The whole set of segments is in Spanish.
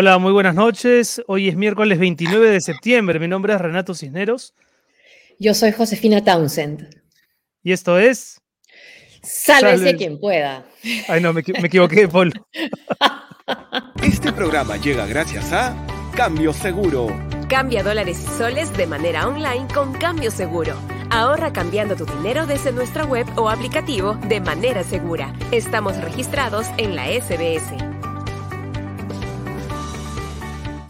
Hola, muy buenas noches. Hoy es miércoles 29 de septiembre. Mi nombre es Renato Cisneros. Yo soy Josefina Townsend. Y esto es. Sálvese quien pueda. Ay, no, me, me equivoqué, Paul. Este programa llega gracias a Cambio Seguro. Cambia dólares y soles de manera online con Cambio Seguro. Ahorra cambiando tu dinero desde nuestra web o aplicativo de manera segura. Estamos registrados en la SBS.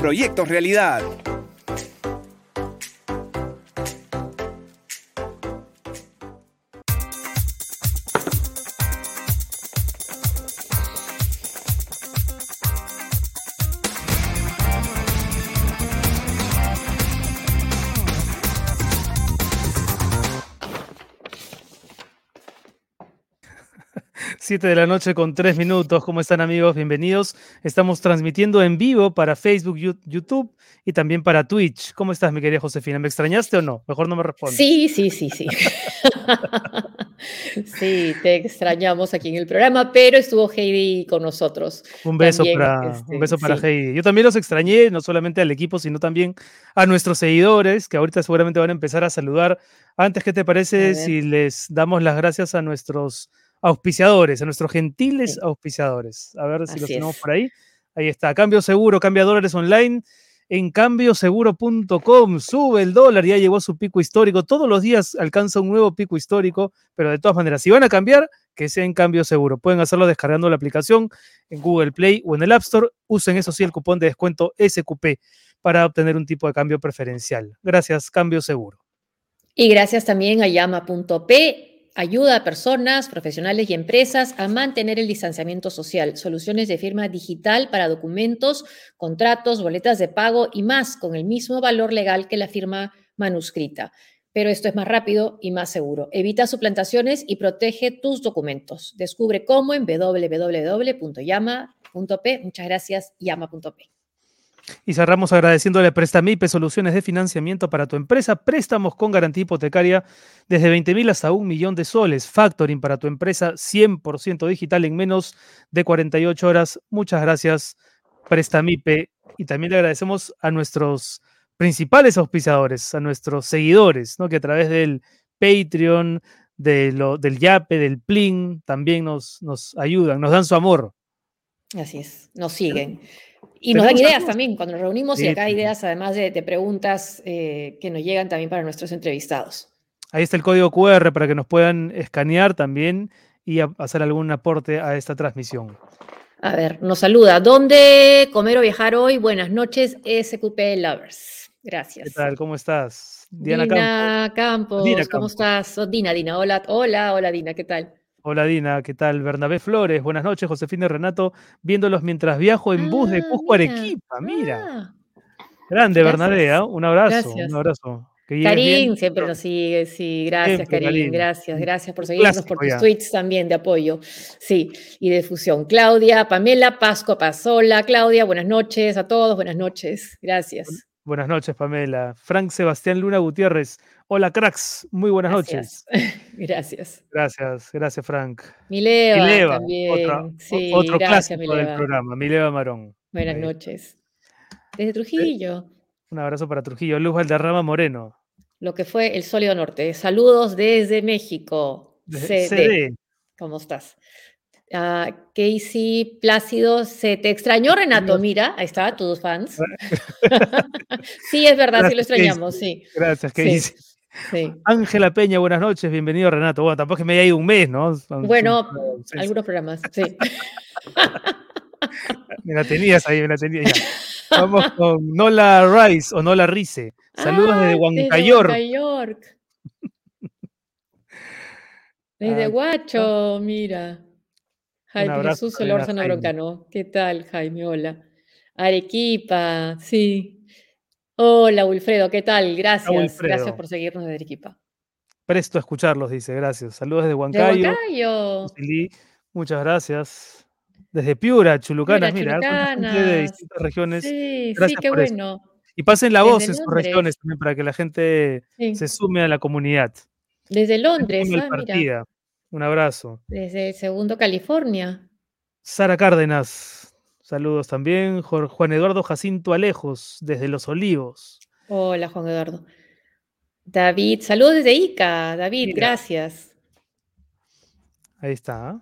proyectos realidad. Siete de la noche con tres minutos. ¿Cómo están amigos? Bienvenidos. Estamos transmitiendo en vivo para Facebook, YouTube y también para Twitch. ¿Cómo estás, mi querida Josefina? ¿Me extrañaste o no? Mejor no me respondas. Sí, sí, sí, sí. sí, te extrañamos aquí en el programa, pero estuvo Heidi con nosotros. Un beso para, este, un beso para Heidi. Yo también los extrañé, no solamente al equipo, sino también a nuestros seguidores, que ahorita seguramente van a empezar a saludar. Antes, ¿qué te parece si les damos las gracias a nuestros auspiciadores, a nuestros gentiles auspiciadores. A ver si los tenemos por ahí. Ahí está, cambio seguro, cambia dólares online en cambioseguro.com. Sube el dólar, ya llegó a su pico histórico. Todos los días alcanza un nuevo pico histórico, pero de todas maneras, si van a cambiar, que sea en cambio seguro. Pueden hacerlo descargando la aplicación en Google Play o en el App Store. Usen eso sí el cupón de descuento SQP para obtener un tipo de cambio preferencial. Gracias, cambio seguro. Y gracias también a llama.p ayuda a personas, profesionales y empresas a mantener el distanciamiento social, soluciones de firma digital para documentos, contratos, boletas de pago y más con el mismo valor legal que la firma manuscrita. Pero esto es más rápido y más seguro. Evita suplantaciones y protege tus documentos. Descubre cómo en www.llama.p. Muchas gracias, llama.p. Y cerramos agradeciéndole a Prestamipe Soluciones de Financiamiento para tu empresa, préstamos con garantía hipotecaria desde 20 mil hasta un millón de soles, factoring para tu empresa 100% digital en menos de 48 horas. Muchas gracias, Prestamipe. Y también le agradecemos a nuestros principales auspiciadores, a nuestros seguidores, ¿no? que a través del Patreon, de lo, del Yape, del Plin, también nos, nos ayudan, nos dan su amor. Así es, nos siguen. Y nos dan ideas también cuando nos reunimos y acá hay ideas, además de, preguntas eh, que nos llegan también para nuestros entrevistados. Ahí está el código QR para que nos puedan escanear también y hacer algún aporte a esta transmisión. A ver, nos saluda. ¿Dónde comer o viajar hoy? Buenas noches, SQP Lovers. Gracias. ¿Qué tal? ¿Cómo estás? Diana, Campos. ¿Cómo estás? Dina, Dina. Hola, hola, hola, Dina, ¿qué tal? Hola Dina, ¿qué tal? Bernabé Flores, buenas noches, Josefina y Renato, viéndolos mientras viajo en bus de ah, Cusco a Arequipa, mira. Ah. Grande Bernabé, ¿ah? un abrazo, un abrazo. Karim siempre nos sigue, sí, gracias Karim, gracias, gracias por seguirnos, por tus tweets también de apoyo, sí, y de difusión. Claudia, Pamela, Pasco, Pasola, Claudia, buenas noches a todos, buenas noches, gracias. Buenas noches, Pamela. Frank Sebastián Luna Gutiérrez, Hola, cracks. Muy buenas noches. Gracias. Gracias, gracias, Frank. Mileva, también. otro clásico del programa, Mileva Marón. Buenas noches. Desde Trujillo. Un abrazo para Trujillo. Luz Valderrama Moreno. Lo que fue el Sólido Norte. Saludos desde México. CD. ¿Cómo estás? Uh, Casey Plácido, se te extrañó Renato, mira, ahí está, tus fans. sí, es verdad, sí lo extrañamos, sí. Gracias, Casey. Ángela Peña, buenas noches, bienvenido Renato. Bueno, tampoco es que me haya ido un mes, ¿no? bueno, algunos programas, sí. me la tenías ahí, me la tenías ya. Vamos con Nola Rice o Nola Rice. Saludos desde Huancayork. Desde York. Desde Guacho, mira. Jaime Jesús Solórzano Broncano. ¿Qué tal, Jaime? Hola. Arequipa, sí. Hola, Wilfredo, ¿qué tal? Gracias, gracias por seguirnos desde Arequipa. Presto a escucharlos, dice, gracias. Saludos desde Huancayo. Huancayo. Muchas gracias. Desde Piura, Chulucanas, mira, de distintas regiones. Sí, sí, qué bueno. Y pasen la voz en sus regiones también para que la gente se sume a la comunidad. Desde Londres, ah, Un abrazo. Desde Segundo California. Sara Cárdenas, saludos también. Juan Eduardo Jacinto Alejos, desde Los Olivos. Hola, Juan Eduardo. David, saludos desde Ica. David, gracias. Ahí está.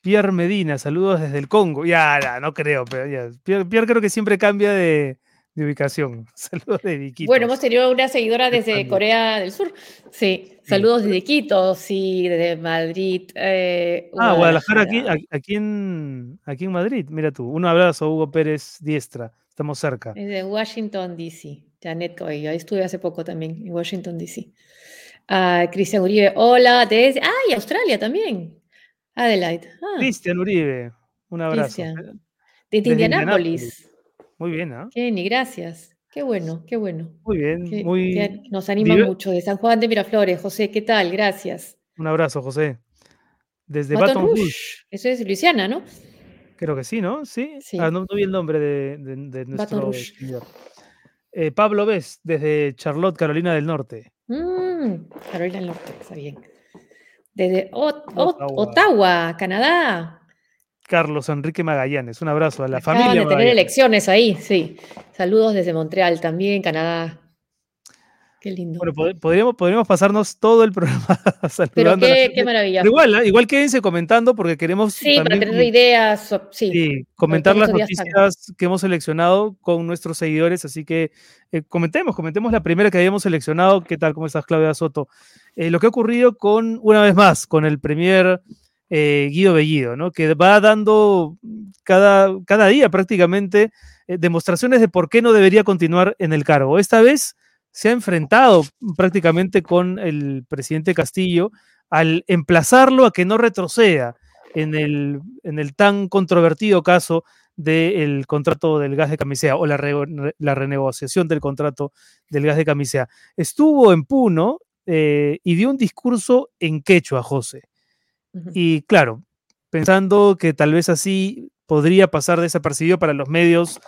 Pierre Medina, saludos desde el Congo. Ya, no creo, pero ya. Pierre, creo que siempre cambia de, ubicación. Saludos de Quito. Bueno, hemos tenido una seguidora desde Corea del Sur. Sí, saludos desde Quito, sí, desde Madrid. Eh, ah, Guadalajara, aquí, aquí, en, aquí en Madrid, mira tú. Un abrazo, Hugo Pérez Diestra. Estamos cerca. Desde Washington, D.C. Janet Coelho, ahí estuve hace poco también, en Washington, D.C. Ah, Cristian Uribe, hola, desde. Ah, y Australia también. Adelaide. Ah. Cristian Uribe, un abrazo. De Indianápolis. Muy bien, ¿no? Kenny, gracias. Qué bueno, qué bueno. Muy bien, muy. nos anima mucho. De San Juan de Miraflores. José, ¿qué tal? Gracias. Un abrazo, José. Desde Baton, Rouge. Eso es Luisiana, ¿no? Creo que sí, ¿no? Sí. Ah, no, vi el nombre de, de, nuestro señor. Eh, Pablo Ves, desde Charlotte, Carolina del Norte. Mm, Carolina del Norte, está bien. Desde Ottawa. Canadá. Carlos Enrique Magallanes, un abrazo a la familia. de tener elecciones ahí, sí. Saludos desde Montreal también, Canadá. Qué lindo. Bueno, podríamos, podríamos pasarnos todo el programa saludando. Pero qué, maravilla. igual, ¿eh? igual quédense comentando porque queremos. Sí, para tener ideas. Sí, comentar las noticias que hemos seleccionado con nuestros seguidores. Así que eh, comentemos, comentemos la primera que habíamos seleccionado. ¿Qué tal? ¿Cómo estás, Claudia Soto? Eh, lo que ha ocurrido con, una vez más, con el Premier Guido Bellido, ¿no? Que va dando cada, cada día prácticamente demostraciones de por qué no debería continuar en el cargo. Esta vez se ha enfrentado prácticamente con el presidente Castillo al emplazarlo a que no retroceda en el, en el tan controvertido caso del contrato del gas de camisea o la, la, renegociación del contrato del gas de camisea. Estuvo en Puno eh, y dio un discurso en quechua, José. Y claro, pensando que tal vez así podría pasar desapercibido para los medios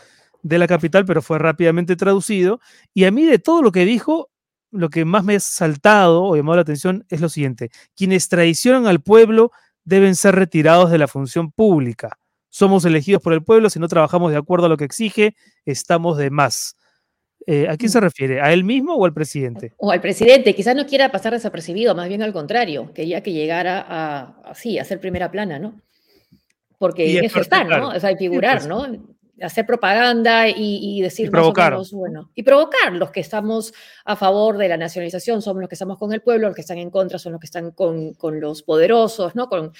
de la capital, pero fue rápidamente traducido. Y a mí de todo lo que dijo, lo que más me ha saltado o llamado la atención es lo siguiente. Quienes traicionan al pueblo deben ser retirados de la función pública. Somos elegidos por el pueblo, si no trabajamos de acuerdo a lo que exige, estamos de más. Eh, ¿A quién se mm. refiere? ¿A él mismo o al presidente? O al presidente, quizás no quiera pasar desapercibido, más bien al contrario, quería que llegara a, así, a ser primera plana, ¿no? Porque eso está, ¿no? O sea, figurar, pues. ¿no? hacer propaganda y, decir y provocar. bueno, y provocar. Los que estamos a favor de la nacionalización somos los que estamos con el pueblo, los que están en contra son los que están con, con los poderosos, ¿no? Con,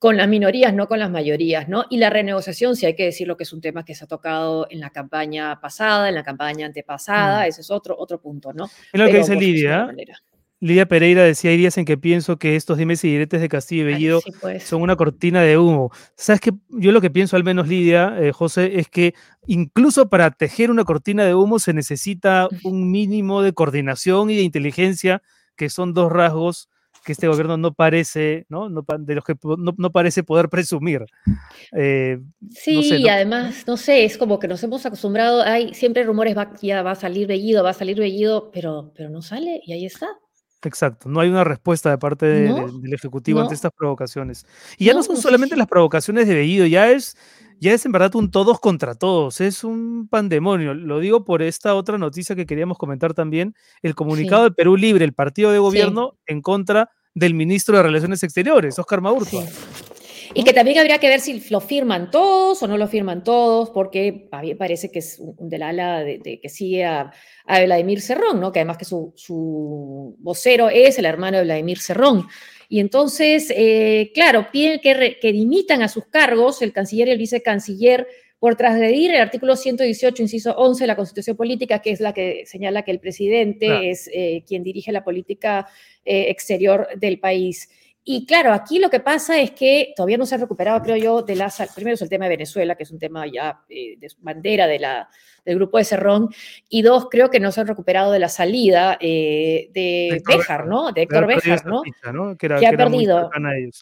con las minorías, no con las mayorías, ¿no? Y la renegociación, si hay que decirlo que es un tema que se ha tocado en la campaña pasada, en la campaña antepasada, mm. ese es otro, otro punto, ¿no? Es lo que dice Lidia. Lidia Pereira decía, hay días en que pienso que estos dimes y diretes de Castillo y Bellido pues. son una cortina de humo. ¿Sabes qué? Yo lo que pienso, al menos Lidia, eh, José, es que incluso para tejer una cortina de humo se necesita un mínimo de coordinación y de inteligencia, que son dos rasgos que este gobierno no parece, ¿no? de los que no, parece poder presumir. Eh, sí, y además, no sé, es como que nos hemos acostumbrado, hay siempre rumores, va, ya va a salir Bellido, va a salir Bellido, pero, pero no sale y ahí está. Exacto, no hay una respuesta de parte del Ejecutivo ante estas provocaciones. Y ya no, son solamente las provocaciones de Bellido, ya es, ya es en verdad un todos contra todos, es un pandemonio. Lo digo por esta otra noticia que queríamos comentar también, el comunicado de Perú Libre, el partido de gobierno en contra del ministro de Relaciones Exteriores, Oscar Maurtua. Y que también habría que ver si lo firman todos o no lo firman todos, porque a mí parece que es un del ala de, que sigue a, Vladimir Cerrón, ¿no? que además que su, vocero es el hermano de Vladimir Cerrón. Y entonces, eh, claro, piden que, que dimitan a sus cargos el canciller y el vicecanciller por trasgredir el artículo 118, inciso 11 de la Constitución Política, que es la que señala que el presidente es eh, quien dirige la política eh, exterior del país. Y claro, aquí lo que pasa es que todavía no se ha recuperado, creo yo, de la... Primero es el tema de Venezuela, que es un tema ya eh, de bandera de la, del grupo de Cerrón, y dos, creo que no se han recuperado de la salida eh, de Béjar, ¿no? De Héctor Béjar, ¿no? Que, ha perdido.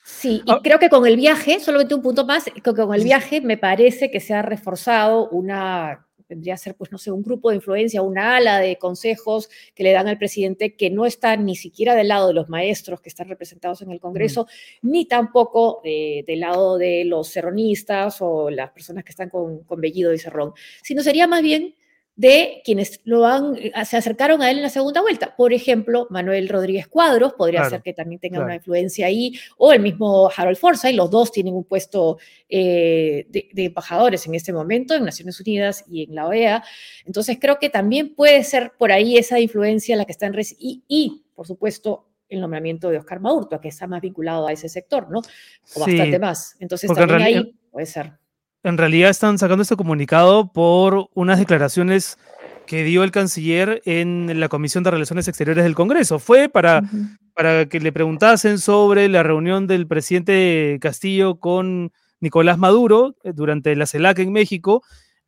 Sí, y ah. creo que con el viaje, solamente un punto más, que con el viaje me parece que se ha reforzado una vendría a ser, pues, no sé, un grupo de influencia, una ala de consejos que le dan al presidente que no está ni siquiera del lado de los maestros que están representados en el Congreso, ni tampoco eh, del lado de los serronistas o las personas que están con, con Bellido y Cerrón, sino sería más bien de quienes lo han, eh, se acercaron a él en la segunda vuelta. Por ejemplo, Manuel Rodríguez Cuadros podría ser que también tenga una influencia ahí, o el mismo Harold Forsyth, los dos tienen un puesto eh, de, embajadores en este momento en Naciones Unidas y en la OEA. Entonces creo que también puede ser por ahí esa influencia la que está en... Y, y por supuesto, el nombramiento de Oscar Maurto, que está más vinculado a ese sector, ¿no? O bastante más. Entonces también ahí puede ser en realidad están sacando este comunicado por unas declaraciones que dio el canciller en la Comisión de Relaciones Exteriores del Congreso. Fue para, para que le preguntasen sobre la reunión del presidente Castillo con Nicolás Maduro eh, durante la CELAC en México.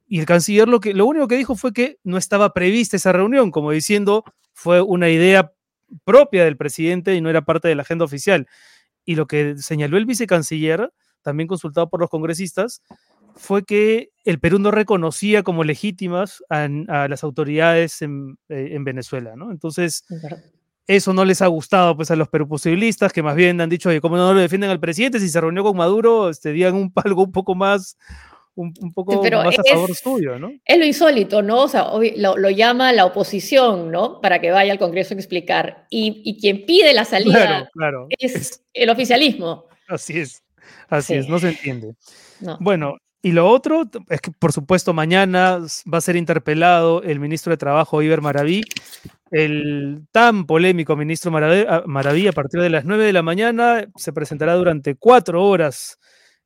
Y el canciller lo, que, lo único que dijo fue que no estaba prevista esa reunión, como diciendo fue una idea propia del presidente y no era parte de la agenda oficial. Y lo que señaló el vicecanciller, también consultado por los congresistas, fue que el Perú no reconocía como legítimas a, las autoridades en, eh, Venezuela, ¿no? Entonces, eso no les ha gustado pues, a los peruposibilistas, que más bien han dicho, oye, ¿cómo no lo defienden al presidente? Si se reunió con Maduro, este, digan un, algo un poco más un, poco más a favor suyo, ¿no? Es lo insólito, ¿no? O sea, lo, llama la oposición, ¿no? Para que vaya al Congreso a explicar. Y, quien pide la salida es, el oficialismo. Así es, así es, no se entiende. Bueno, y lo otro es que, por supuesto, mañana va a ser interpelado el ministro de Trabajo, Iber Maraví, el tan polémico ministro ah, Maraví, a partir de las 9 de la mañana, se presentará durante cuatro horas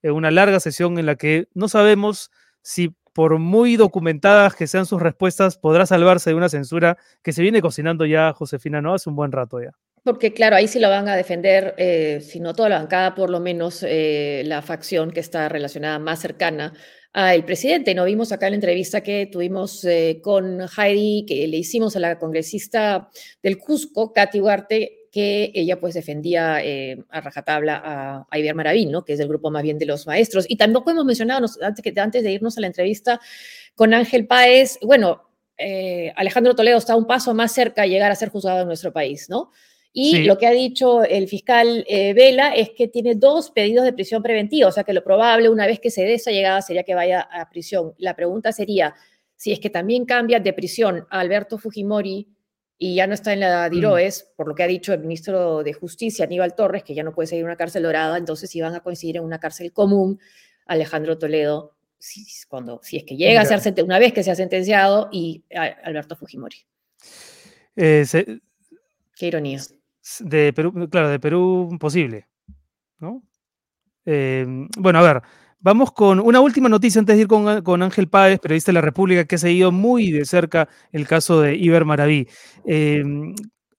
en una larga sesión en la que no sabemos si, por muy documentadas que sean sus respuestas, podrá salvarse de una censura que se viene cocinando ya, Josefina, ¿no? Hace un buen rato ya. Porque claro, ahí sí lo van a defender, eh, si no toda la bancada, por lo menos eh, la facción que está relacionada más cercana al presidente. No vimos acá en la entrevista que tuvimos eh, con Heidi, que le hicimos a la congresista del Cusco, Katy Huarte, que ella pues defendía a rajatabla a, a Iber Maravín, ¿no? que es del grupo más bien de los maestros. Y tampoco hemos mencionado, antes, que, antes de irnos a la entrevista con Ángel Páez, bueno, Alejandro Toledo está un paso más cerca de llegar a ser juzgado en nuestro país, ¿no? Y lo que ha dicho el fiscal eh, Vela es que tiene dos pedidos de prisión preventiva, o sea que lo probable una vez que se dé esa llegada sería que vaya a prisión. La pregunta sería si es que también cambia de prisión a Alberto Fujimori y ya no está en la mm. DIROES, por lo que ha dicho el ministro de Justicia, Aníbal Torres, que ya no puede seguir una cárcel dorada, entonces si van a coincidir en una cárcel común, Alejandro Toledo, si, cuando, si es que llega a ser una vez que se ha sentenciado, y Alberto Fujimori. Eh, Qué ironía de Perú, claro, de Perú posible, ¿no? Em, bueno, a ver, vamos con una última noticia antes de ir con, con, Ángel Páez, periodista de la República, que ha seguido muy de cerca el caso de Iber Maraví. Em,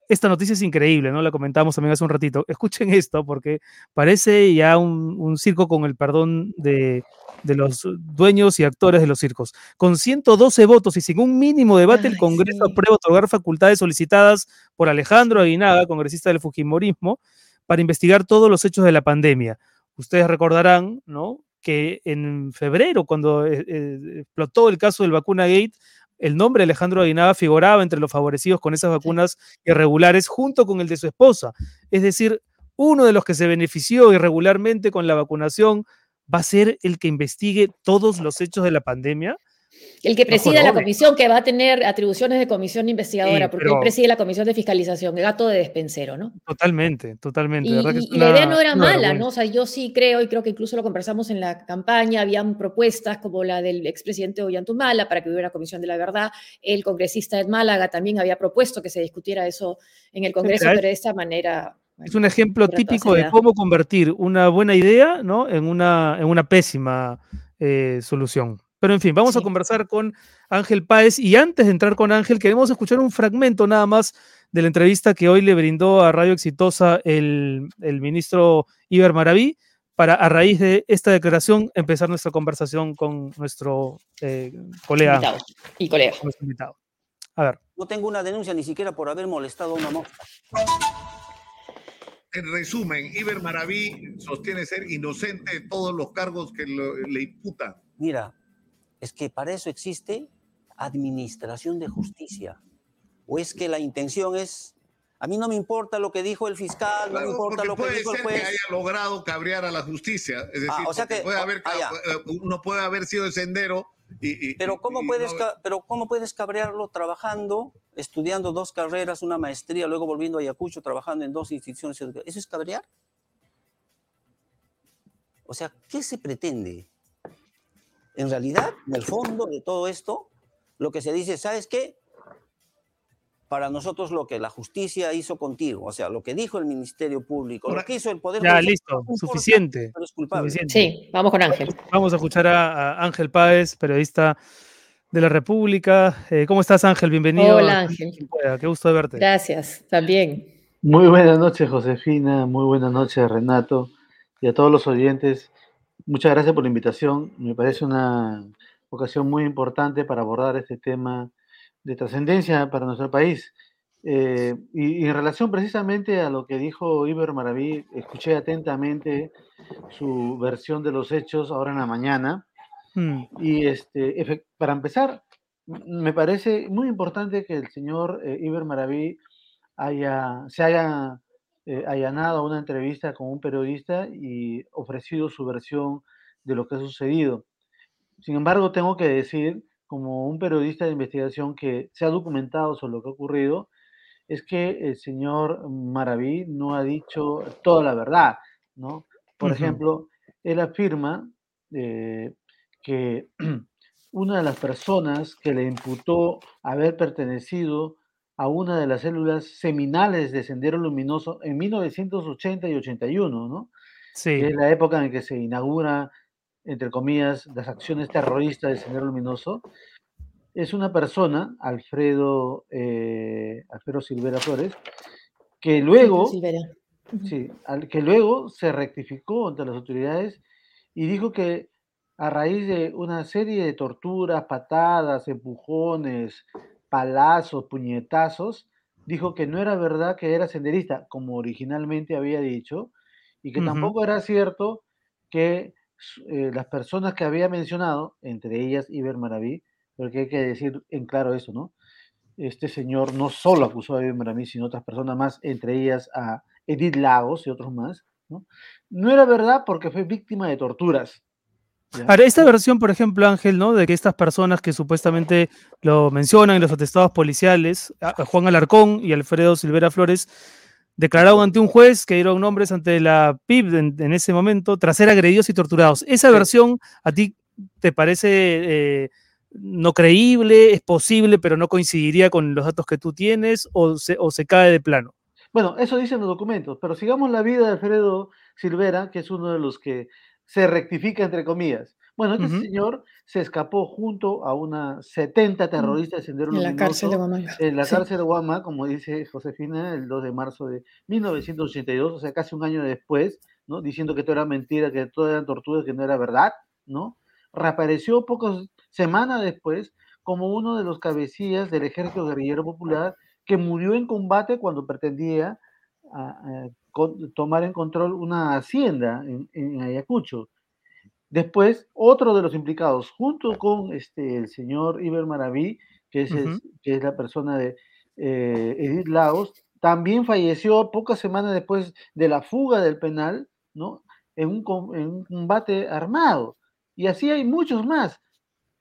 esta noticia es increíble, ¿no? La comentamos también hace un ratito. Escuchen esto porque parece ya un, circo con el perdón de, los dueños y actores de los circos. Con 112 votos y sin un mínimo debate, el Congreso aprueba otorgar facultades solicitadas por Alejandro Aguinaga, congresista del Fujimorismo, para investigar todos los hechos de la pandemia. Ustedes recordarán, ¿no? Que en febrero, cuando eh, eh, explotó el caso del vacuna gate, el nombre de Alejandro Aguinaga figuraba entre los favorecidos con esas vacunas irregulares junto con el de su esposa. Es decir, uno de los que se benefició irregularmente con la vacunación va a ser el que investigue todos los hechos de la pandemia el que preside la comisión, que va a tener atribuciones de comisión investigadora, porque él preside la comisión de fiscalización, el gato de despensero, ¿no? Totalmente, totalmente. Y, la idea no era mala, ¿no? O sea, yo sí creo, y creo que incluso lo conversamos en la campaña, habían propuestas como la del expresidente Ollantumala para que hubiera una comisión de la verdad. El congresista Ed Málaga también había propuesto que se discutiera eso en el Congreso, pero de esta manera es un ejemplo típico de cómo convertir una buena idea ¿no? en, una, en una pésima eh, solución. Pero en fin, vamos a conversar con Ángel Páez y antes de entrar con Ángel, queremos escuchar un fragmento nada más de la entrevista que hoy le brindó a Radio Exitosa el, ministro Iber Maraví para a raíz de esta declaración empezar nuestra conversación con nuestro eh, colega. y colega. invitado. A ver. No tengo una denuncia ni siquiera por haber molestado a una mosca. En resumen, Iber Maraví sostiene ser inocente de todos los cargos que le imputan. Mira, es que para eso existe administración de justicia. ¿O es que la intención es a mí no me importa lo que dijo el fiscal, no me importa lo que dijo el juez. que haya logrado cabrear a la justicia. Es decir, ah, puede haber, ah, uno puede haber sido el sendero y, pero, ¿cómo puedes, pero ¿cómo puedes cabrearlo trabajando, estudiando dos carreras, una maestría, luego volviendo a Ayacucho, trabajando en dos instituciones? ¿Eso es cabrear? O sea, ¿qué se pretende? En realidad, en el fondo de todo esto, lo que se dice, ¿sabes qué? Para nosotros lo que la justicia hizo contigo, o sea, lo que dijo el Ministerio Público, lo que hizo el Poder Ya, listo, suficiente, Sí, vamos con Ángel. Vamos a escuchar a, Ángel Páez, periodista de la República. Eh, ¿Cómo estás, Ángel? Bienvenido. Hola, Ángel. Qué gusto de verte. Gracias, también. Muy buenas noches, Josefina. Muy buenas noches, Renato. Y a todos los oyentes. Muchas gracias por la invitación. Me parece una ocasión muy importante para abordar este tema de trascendencia para nuestro país. Eh, y, en relación precisamente a lo que dijo Iber Maraví, escuché atentamente su versión de los hechos ahora en la mañana. Mm. Y este, para empezar, me parece muy importante que el señor eh, Iber Maraví haya, se haya eh, allanado a una entrevista con un periodista y ofrecido su versión de lo que ha sucedido. Sin embargo, tengo que decir como un periodista de investigación que se ha documentado sobre lo que ha ocurrido, es que el señor Maraví no ha dicho toda la verdad, ¿no? Por ejemplo, él afirma eh, que una de las personas que le imputó haber pertenecido a una de las células seminales de Sendero Luminoso en 1980 y 81, ¿no? Sí. es la época en que se inaugura entre comillas, las acciones terroristas del Señor Luminoso, es una persona, Alfredo, eh, Alfredo Silvera Flores, que luego, sí, que luego se rectificó ante las autoridades y dijo que a raíz de una serie de torturas, patadas, empujones, palazos, puñetazos, dijo que no era verdad que era senderista, como originalmente había dicho, y que tampoco era cierto que eh, las personas que había mencionado, entre ellas Iber Maraví, porque hay que decir en claro eso, ¿no? Este señor no solo acusó a Iber Maraví, sino otras personas más, entre ellas a Edith Lagos y otros más, ¿no? No era verdad porque fue víctima de torturas. Ahora, esta versión, por ejemplo, Ángel, ¿no? De que estas personas que supuestamente lo mencionan en los atestados policiales, Juan Alarcón y Alfredo Silvera Flores, declararon ante un juez que dieron nombres ante la PIB en, ese momento tras ser agredidos y torturados. ¿Esa versión a ti te parece eh, no creíble, es posible, pero no coincidiría con los datos que tú tienes o se, o se cae de plano? Bueno, eso dicen los documentos, pero sigamos la vida de Alfredo Silvera, que es uno de los que se rectifica entre comillas. Bueno, este señor se escapó junto a una 70 mm, terroristas de Sendero En la cárcel de Guamá. En la cárcel de Guamá, como dice Josefina, el 2 de marzo de 1982, o sea, casi un año después, ¿no? Diciendo que todo era mentira, que todo eran torturas, que no era verdad, ¿no? Reapareció pocas semanas después como uno de los cabecillas del ejército guerrillero popular que murió en combate cuando pretendía tomar en control una hacienda en, en Ayacucho. Después, otro de los implicados, junto con este, el señor Iber Maraví, que es, que es la persona de eh, Edith Lagos, también falleció pocas semanas después de la fuga del penal, ¿no? En un, en un combate armado. Y así hay muchos más.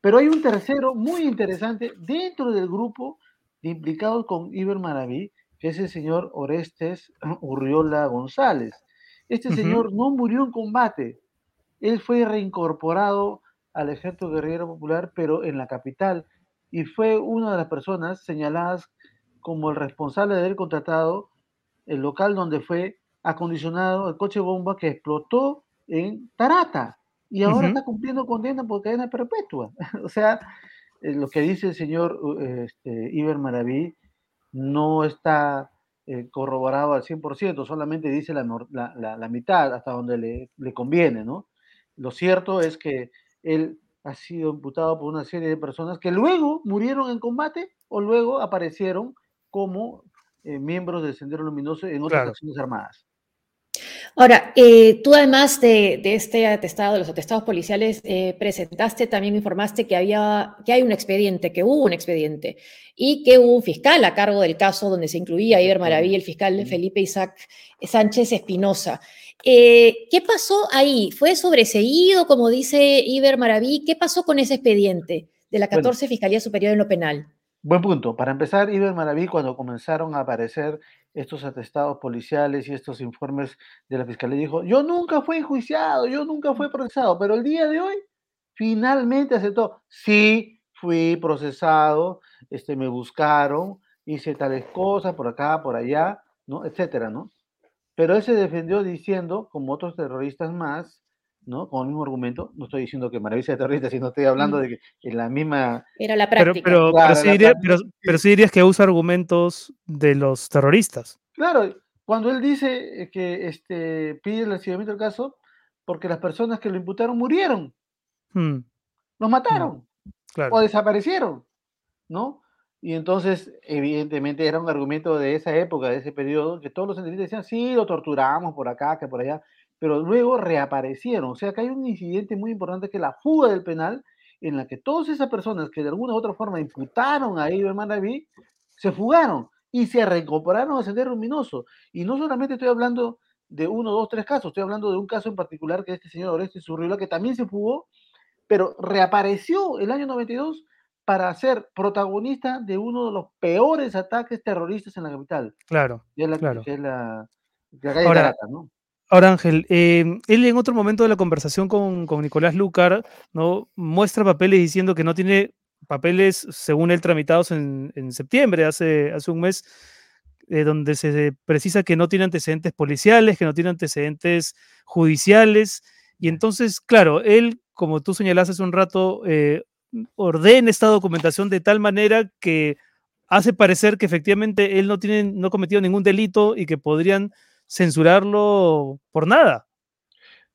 Pero hay un tercero muy interesante dentro del grupo de implicados con Iber Maraví, es el señor Orestes Urriola González. Este señor no murió en combate, él fue reincorporado al Ejército Guerrero Popular, pero en la capital, y fue una de las personas señaladas como el responsable de haber contratado el local donde fue acondicionado el coche bomba que explotó en Tarata. y ahora está cumpliendo condena por cadena perpetua. o sea, eh, lo que dice el señor este, Iber Maraví no está eh, corroborado al 100%, solamente dice la, la, mitad hasta donde le, le, conviene, ¿no? Lo cierto es que él ha sido imputado por una serie de personas que luego murieron en combate o luego aparecieron como eh, miembros del Sendero Luminoso en otras acciones armadas. Ahora, eh, tú además de, este atestado, de los atestados policiales, eh, presentaste, también informaste que, había, que hay un expediente, que hubo un expediente y que hubo un fiscal a cargo del caso donde se incluía Iber Maraví, el fiscal Felipe Isaac Sánchez Espinosa. Eh, ¿Qué pasó ahí? ¿Fue sobreseído, como dice Iber Maraví? ¿Qué pasó con ese expediente de la 14 Fiscalía Superior en lo Penal? Buen punto. Para empezar, Iber Maraví, cuando comenzaron a aparecer estos atestados policiales y estos informes de la fiscalía, dijo: Yo nunca fui enjuiciado, yo nunca fui procesado, pero el día de hoy finalmente aceptó: Sí, fui procesado, este, me buscaron, hice tales cosas por acá, por allá, ¿no? Etcétera, ¿no? Pero él se defendió diciendo, como otros terroristas más, ¿no? Con el mismo argumento, no estoy diciendo que maravilla de terrorista, sino estoy hablando de que en la misma... Era la práctica. Pero, pero, sí dirías que usa argumentos de los terroristas. Claro, cuando él dice que este, pide el recibimiento del caso, porque las personas que lo imputaron murieron. Hmm. Los mataron. Hmm. O desaparecieron, ¿no? Y entonces, evidentemente, era un argumento de esa época, de ese periodo, que todos los sentenciistas decían, sí, lo torturamos por acá, que por allá pero luego reaparecieron. O sea que hay un incidente muy importante que es la fuga del penal, en la que todas esas personas que de alguna u otra forma imputaron a Iber Maraví, se fugaron y se recuperaron a Sendero Luminoso. Y no solamente estoy hablando de uno, dos, tres casos, estoy hablando de un caso en particular que es este señor Oreste Zurriola, que también se fugó, pero reapareció el año 92 para ser protagonista de uno de los peores ataques terroristas en la capital. Claro. la, claro. Que es la, calle Caracas, ¿no? Ahora, Ángel, em, él en otro momento de la conversación con, Nicolás Lucar, ¿no? muestra papeles diciendo que no tiene papeles, según él, tramitados en, septiembre, hace, hace un mes, eh, donde se precisa que no tiene antecedentes policiales, que no tiene antecedentes judiciales. Y entonces, claro, él, como tú señalaste hace un rato, eh, ordena esta documentación de tal manera que hace parecer que efectivamente él no, tiene, no ha cometido ningún delito y que podrían censurarlo por nada.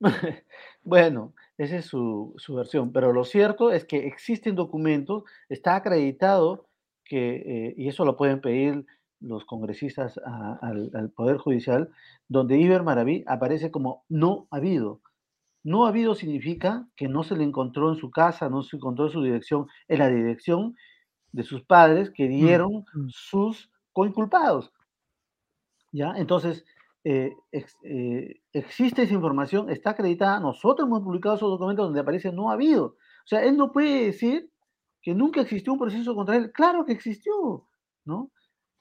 bueno, esa es su, versión, pero lo cierto es que existen documentos, está acreditado que, eh, y eso lo pueden pedir los congresistas al, Poder Judicial, donde Iber Maraví aparece como no habido. No habido significa que no se le encontró en su casa, no se encontró en su dirección, en la dirección de sus padres que mm, dieron mm. sus coinculpados. ¿Ya? Entonces, eh, eh, existe esa información, está acreditada, nosotros hemos publicado esos documentos donde aparece no ha habido. O sea, él no puede decir que nunca existió un proceso contra él. Claro que existió, ¿no?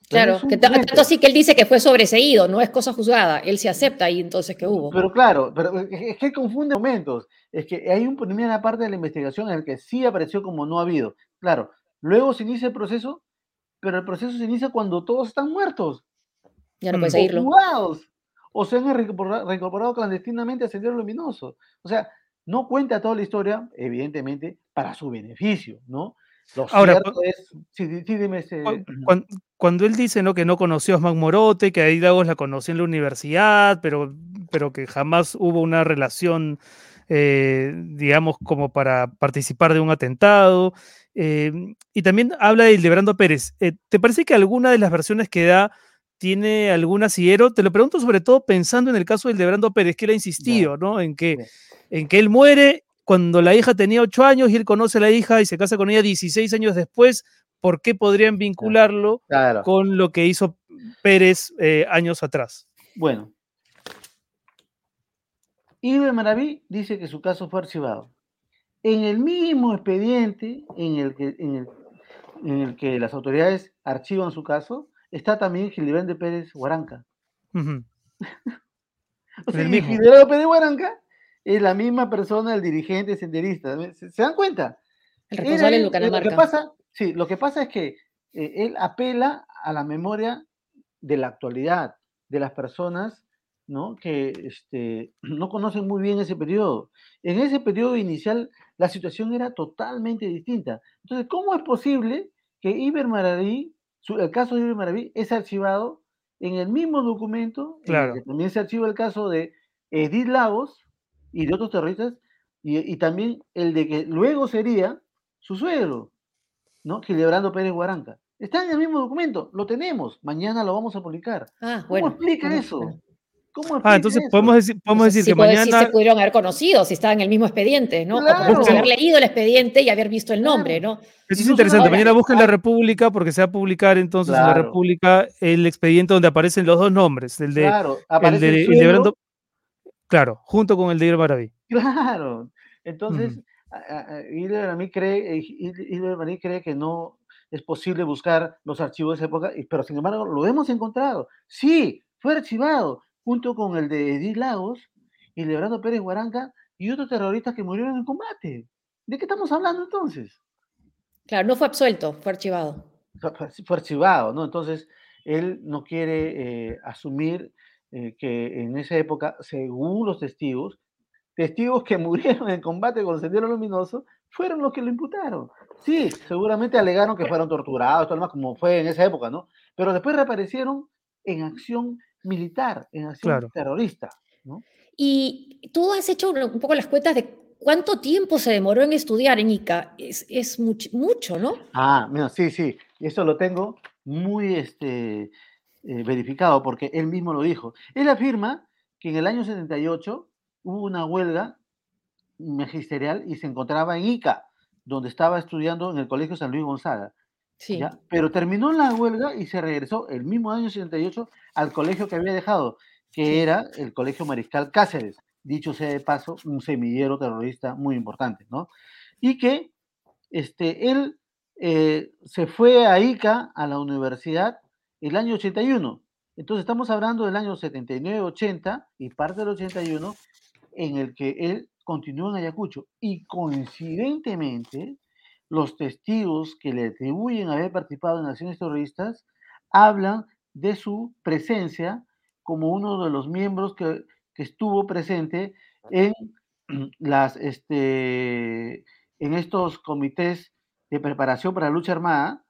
claro, que tanto sí que él dice que fue sobreseído, no es cosa juzgada, él se acepta ahí entonces que hubo. Pero claro, pero es que confunde momentos, es que hay una primera parte de la investigación en el que sí apareció como no ha habido. Claro, luego se inicia el proceso, pero el proceso se inicia cuando todos están muertos. Ya no puede seguirlo o se han reincorporado clandestinamente a Sendero Luminoso. O sea, no cuenta toda la historia, evidentemente, para su beneficio, ¿no? Lo Ahora, es, sí, dime ese... cuando, él dice ¿no? que no conoció a Osman Morote, que ahí Lagos la conoció en la universidad, pero, pero que jamás hubo una relación, eh, digamos, como para participar de un atentado. Eh, y también habla de Hildebrando Pérez. Eh, ¿Te parece que alguna de las versiones que da tiene algún asidero? Te lo pregunto sobre todo pensando en el caso del de Brando Pérez, que él ha insistido, ¿no? En que, en que él muere cuando la hija tenía 8 años y él conoce a la hija y se casa con ella 16 años después. ¿Por qué podrían vincularlo con lo que hizo Pérez eh, años atrás? Bueno, Iber Maraví dice que su caso fue archivado. En el mismo expediente en el que, en el que las autoridades archivan su caso, está también Gilberto Pérez Huaranca. o sea, Gilberto Pérez Huaranca es la misma persona, el dirigente senderista. ¿Se, dan cuenta? El responsable de eh, Lo que pasa, sí, lo que pasa es que eh, él apela a la memoria de la actualidad, de las personas ¿no? que este, no conocen muy bien ese periodo. En ese periodo inicial la situación era totalmente distinta. Entonces, ¿cómo es posible que Iber Maraví, el caso de Iber Maraví es archivado en el mismo documento, claro. que también se archiva el caso de Edith Lagos y de otros terroristas, y, también el de que luego sería su suegro, ¿no? Gildebrando Pérez Guaranca. Está en el mismo documento, lo tenemos, mañana lo vamos a publicar. Ah, ¿Cómo explica eso? ¿Cómo ah, entonces podemos decir, podemos decir que mañana. Sí se pudieron haber conocido si estaba en el mismo expediente, ¿no? Claro. haber leído el expediente y haber visto el nombre, ¿no? Eso es interesante. mañana busquen la República porque se va a publicar entonces en la República el expediente donde aparecen los dos nombres. El de, claro, el de, el Claro, junto con el de Ir Maraví. Claro. Entonces, uh a mí cree, eh, cree que no es posible buscar los archivos de esa época, pero sin embargo lo hemos encontrado. Sí, fue archivado junto con el de Edith Lagos y Leonardo Pérez Guaranca y otros terroristas que murieron en combate. ¿De qué estamos hablando entonces? Claro, no fue absuelto, fue archivado. Fue, archivado, ¿no? Entonces, él no quiere eh, asumir eh, que en esa época, según los testigos, testigos que murieron en combate con el Sendero Luminoso, fueron los que lo imputaron. Sí, seguramente alegaron que fueron torturados, todo lo demás, como fue en esa época, ¿no? Pero después reaparecieron en acción militar, en acción terrorista, ¿no? Y tú has hecho un poco las cuentas de cuánto tiempo se demoró en estudiar en ICA. Es, es mucho, ¿no? Ah, mira, sí, sí. Eso lo tengo muy este, eh, verificado porque él mismo lo dijo. Él afirma que en el año 78 hubo una huelga magisterial y se encontraba en Ica, donde estaba estudiando en el Colegio San Luis Gonzaga. Sí. Pero terminó la huelga y se regresó el mismo año 78 al colegio que había dejado, que era el Colegio Mariscal Cáceres, dicho sea de paso, un semillero terrorista muy importante, ¿no? Y que este, él eh, se fue a Ica, a la universidad, el año 81. Entonces estamos hablando del año 79-80 y parte del 81 en el que él continuó en Ayacucho. Y coincidentemente, los testigos que le atribuyen haber participado en acciones terroristas hablan de su presencia como uno de los miembros que, estuvo presente en las este, en estos comités de preparación para la lucha armada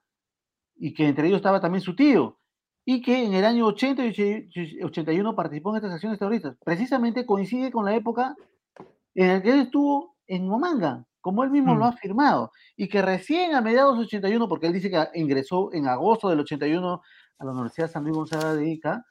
y que entre ellos estaba también su tío y que en el año 80 y 81 participó en estas acciones terroristas. Precisamente coincide con la época en la que él estuvo en Momanga, como él mismo lo mm. ha afirmado, y que recién a mediados del 81, porque él dice que ingresó en agosto del 81 a la Universidad San Luis Gonzaga de Ica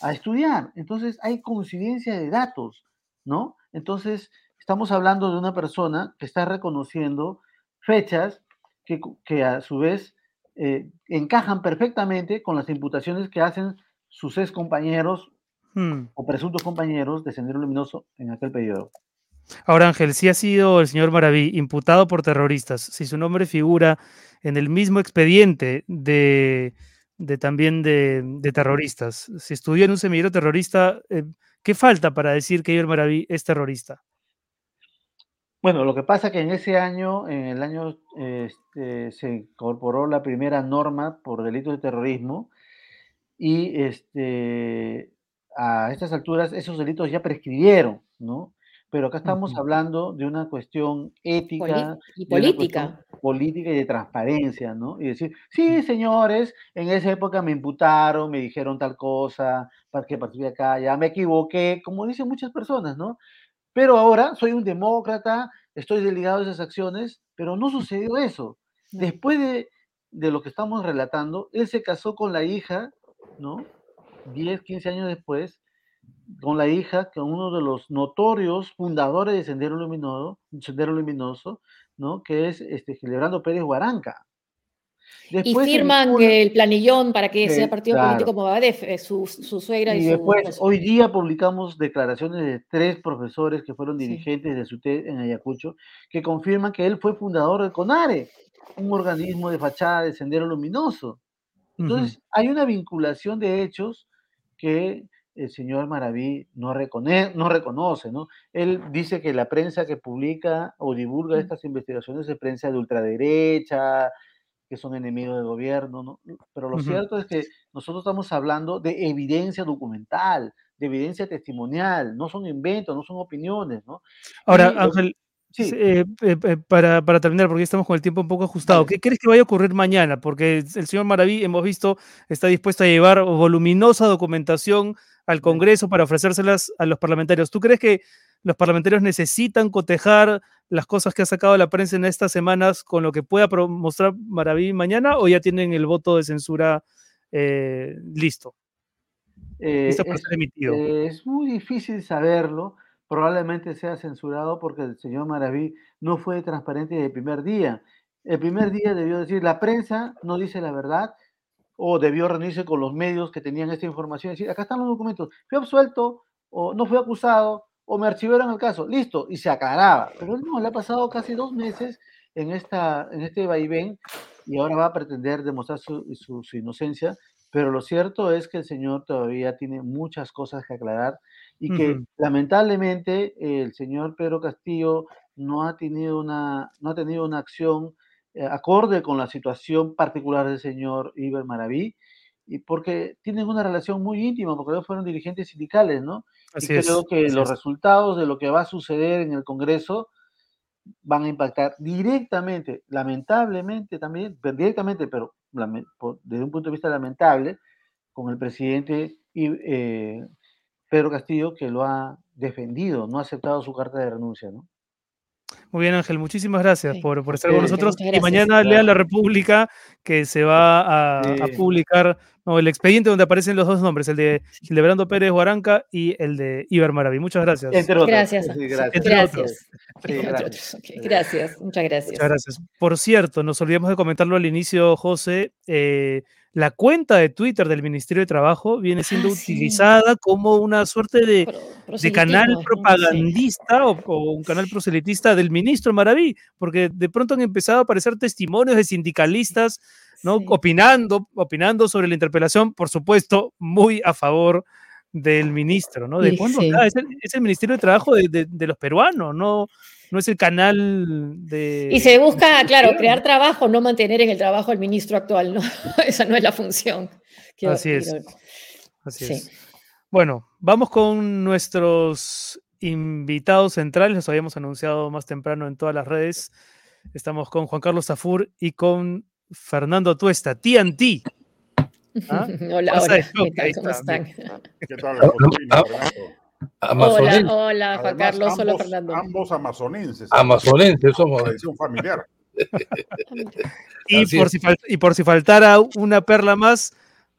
a estudiar. Entonces hay coincidencia de datos, ¿no? Entonces estamos hablando de una persona que está reconociendo fechas que, que a su vez eh, encajan perfectamente con las imputaciones que hacen sus ex compañeros hmm. o presuntos compañeros de Sendero Luminoso en aquel periodo. Ahora, Ángel, si ha sido el señor Maraví imputado por terroristas, si su nombre figura en el mismo expediente de, también de, terroristas, si estudió en un semillero terrorista, eh, ¿qué falta para decir que Iber Maraví es terrorista? Bueno, lo que pasa es que en ese año, en el año, este, se incorporó la primera norma por delitos de terrorismo y este, a estas alturas esos delitos ya prescribieron, ¿no? Pero acá estamos hablando de una cuestión ética y política. política y de transparencia, ¿no? Y decir, sí, señores, en esa época me imputaron, me dijeron tal cosa, para que participé acá, ya me equivoqué, como dicen muchas personas, ¿no? Pero ahora soy un demócrata, estoy desligado de esas acciones, pero no sucedió eso. Después de, lo que estamos relatando, él se casó con la hija, ¿no? 10, 15 años después, con la hija, con uno de los notorios fundadores de Sendero Luminoso, Sendero Luminoso ¿no? Que es este, Gilberto Pérez Guaranca y firman el planillón para que sea partido político Movadef, eh, su, su suegra y, y después, hoy día publicamos declaraciones de tres profesores que fueron dirigentes de SUTED en Ayacucho, que confirman que él fue fundador de CONARE, un organismo de fachada de Sendero Luminoso. Entonces, hay una vinculación de hechos que el señor Maraví no, no reconoce, ¿no? Él dice que la prensa que publica o divulga estas investigaciones es prensa de ultraderecha, que son enemigos del gobierno, ¿no? Pero lo cierto es que nosotros estamos hablando de evidencia documental, evidencia testimonial, no son inventos, no son opiniones, ¿no? Ahora, Ángel, Sí. Eh, eh, eh, para, para, terminar, porque estamos con el tiempo un poco ajustado, ¿qué crees que vaya a ocurrir mañana? Porque el señor Maraví, hemos visto, está dispuesto a llevar voluminosa documentación al Congreso para ofrecérselas a los parlamentarios. ¿Tú crees que los parlamentarios necesitan cotejar las cosas que ha sacado la prensa en estas semanas con lo que pueda mostrar Maraví mañana o ya tienen el voto de censura listo? es, es muy difícil saberlo probablemente sea censurado porque el señor Maraví no fue transparente desde el primer día. El primer día debió decir, la prensa no dice la verdad, o debió reunirse con los medios que tenían esta información y decir, acá están los documentos, fui absuelto, o no fui acusado, o me archivaron el caso, listo, y se aclaraba. Pero no, le ha pasado casi dos meses en, esta, en este vaivén y ahora va a pretender demostrar su, su inocencia, pero lo cierto es que el señor todavía tiene muchas cosas que aclarar y que lamentablemente el señor Pedro Castillo no ha tenido una, no ha tenido una acción acorde con la situación particular del señor Iber Maraví, y porque tienen una relación muy íntima, porque ellos fueron dirigentes sindicales, ¿no? y creo que los resultados de lo que va a suceder en el Congreso van a impactar directamente, lamentablemente también, directamente, pero desde un punto de vista lamentable, con el presidente eh, Pedro Castillo, que lo ha defendido, no ha aceptado su carta de renuncia, ¿no? Muy bien, Ángel, muchísimas gracias por, estar con nosotros. Y mañana lea La República, que se va a, publicar no, el expediente donde aparecen los dos nombres, el de Gildebrando Pérez Guaranca y el de Iber Maraví. Muchas gracias. Gracias. gracias. gracias. Muchas gracias. Muchas gracias. Por cierto, nos olvidamos de comentarlo al inicio, José. Eh, la cuenta de Twitter del Ministerio de Trabajo viene siendo ah, utilizada como una suerte de, canal propagandista o, un canal proselitista del ministro Maraví, porque de pronto han empezado a aparecer testimonios de sindicalistas, ¿no? Opinando, opinando sobre la interpelación, por supuesto, muy a favor del ministro, ¿no? ¿De cuándo? es, el, Ministerio de Trabajo de los peruanos, no, no es el canal de... Y se busca, claro, crear trabajo, no mantener en el trabajo al ministro actual, ¿no? Esa no es la función. Así es. Así es. Bueno, vamos con nuestros invitados centrales, los habíamos anunciado más temprano en todas las redes. Estamos con Juan Carlos Zafur y con Fernando Tuesta, TNT. ¿Ah? Hola, hola. ¿Cómo están? ¿Qué tal? Hola, hola, Juan Carlos, ambos, hola Fernando. Ambos amazonenses. Amazonenses somos. Tradición familiar. y, por si y por si faltara una perla más,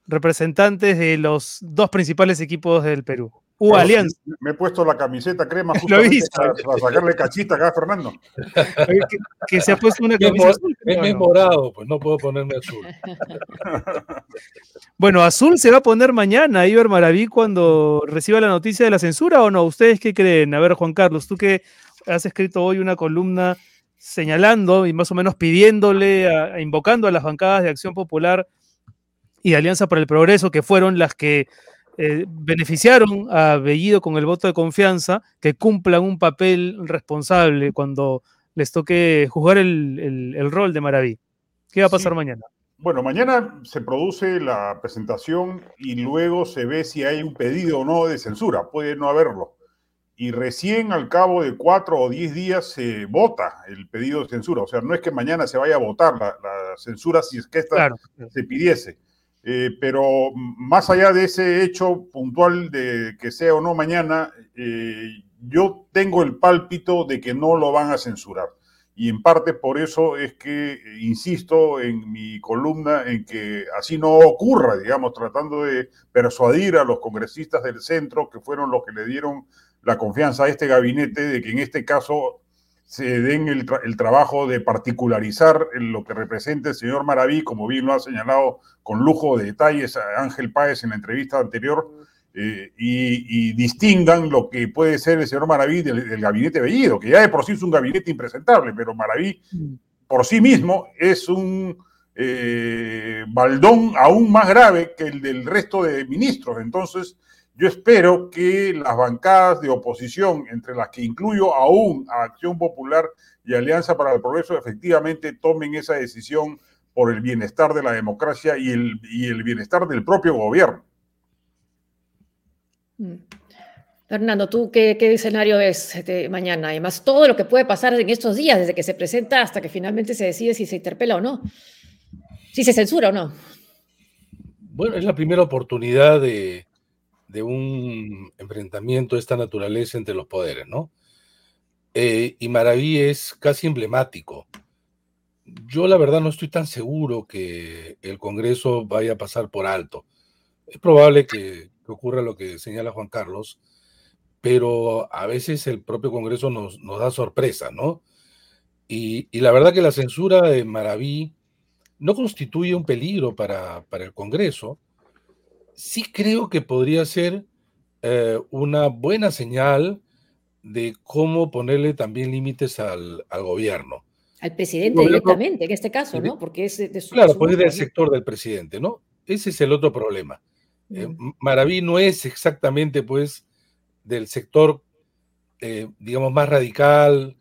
representantes de los dos principales equipos del Perú. U Alianza. Me he puesto la camiseta crema justamente para, para, sacarle cachita acá a Fernando. Que, se ha puesto una camiseta azul. Es morado, pues no puedo ponerme azul. Bueno, azul se va a poner mañana, Iber Maraví, cuando reciba la noticia de la censura o no. ¿Ustedes qué creen? A ver, Juan Carlos, tú que has escrito hoy una columna señalando y más o menos pidiéndole, invocando a las bancadas de Acción Popular y Alianza para el Progreso, que fueron las que eh, beneficiaron a Bellido con el voto de confianza, que cumplan un papel responsable cuando les toque jugar el, rol de Maraví. ¿Qué va a pasar mañana? Bueno, mañana se produce la presentación y luego se ve si hay un pedido o no de censura. Puede no haberlo. Y recién al cabo de cuatro o diez días se vota el pedido de censura. O sea, no es que mañana se vaya a votar la, censura si es que esta se pidiese. Eh, pero más allá de ese hecho puntual de que sea o no mañana, eh, yo tengo el pálpito de que no lo van a censurar. Y en parte por eso es que insisto en mi columna en que así no ocurra, digamos, tratando de persuadir a los congresistas del centro, que fueron los que le dieron la confianza a este gabinete, de que en este caso se den el, el, trabajo de particularizar lo que representa el señor Maraví, como bien lo ha señalado con lujo de detalles a Ángel Páez en la entrevista anterior, eh, y, distingan lo que puede ser el señor Maraví del, gabinete Bellido, que ya de por sí es un gabinete impresentable, pero Maraví por sí mismo es un eh, baldón aún más grave que el del resto de ministros. Entonces, yo espero que las bancadas de oposición, entre las que incluyo aún a Acción Popular y Alianza para el Progreso, efectivamente tomen esa decisión por el bienestar de la democracia y el, y el bienestar del propio gobierno. Mm. Fernando, ¿tú qué, escenario ves este, mañana? Además, todo lo que puede pasar en estos días, desde que se presenta hasta que finalmente se decide si se interpela o no, si se censura o no. Bueno, es la primera oportunidad de, un enfrentamiento de esta naturaleza entre los poderes, ¿no? Eh, y Maraví es casi emblemático. Yo la verdad no estoy tan seguro que el Congreso vaya a pasar por alto. Es probable que, ocurra lo que señala Juan Carlos, pero a veces el propio Congreso nos, da sorpresa, ¿no? Y, la verdad que la censura de Maraví no constituye un peligro para el Congreso. Sí creo que podría ser eh, una buena señal de cómo ponerle también límites al, al gobierno. Al presidente directamente, en este caso, ¿no? Porque es de su, Claro, puede ser del sector del presidente, ¿no? Ese es el otro problema. Eh, Maraví no es exactamente, pues, del sector, eh, digamos, más radical,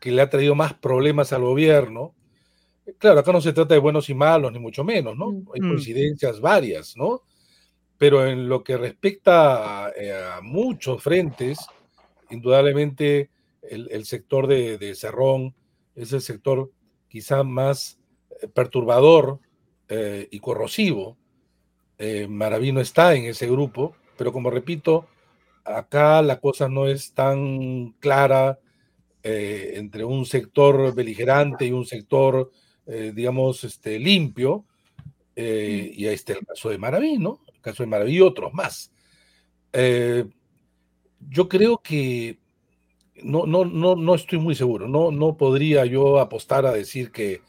que le ha traído más problemas al gobierno. Claro, acá no se trata de buenos y malos, ni mucho menos, ¿no? Hay mm. coincidencias varias, ¿no? Pero en lo que respecta a, eh, muchos frentes, indudablemente el, sector de, Cerrón es el sector quizá más eh, perturbador y corrosivo. Maraví no está en ese grupo, pero como repito, acá la cosa no es tan clara eh, entre un sector beligerante y un sector, eh, digamos, este, limpio. Eh, y ahí está el caso de Maraví, ¿no? Caso de Maraví y otros más. yo creo que no, no, no, no estoy muy seguro. No, no podría yo apostar a decir que,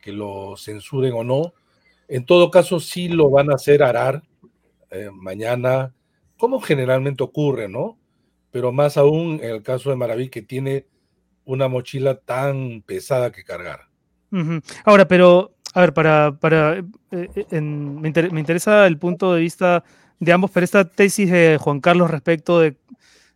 que lo censuren o no. En todo caso, sí lo van a hacer arar mañana como generalmente ocurre, ¿no? Pero más aún en el caso de Maraví, que tiene una mochila tan pesada que cargar. Ahora, pero, a ver, para, para eh, eh, me, interesa el punto de vista de ambos, pero esta tesis de Juan Carlos respecto de,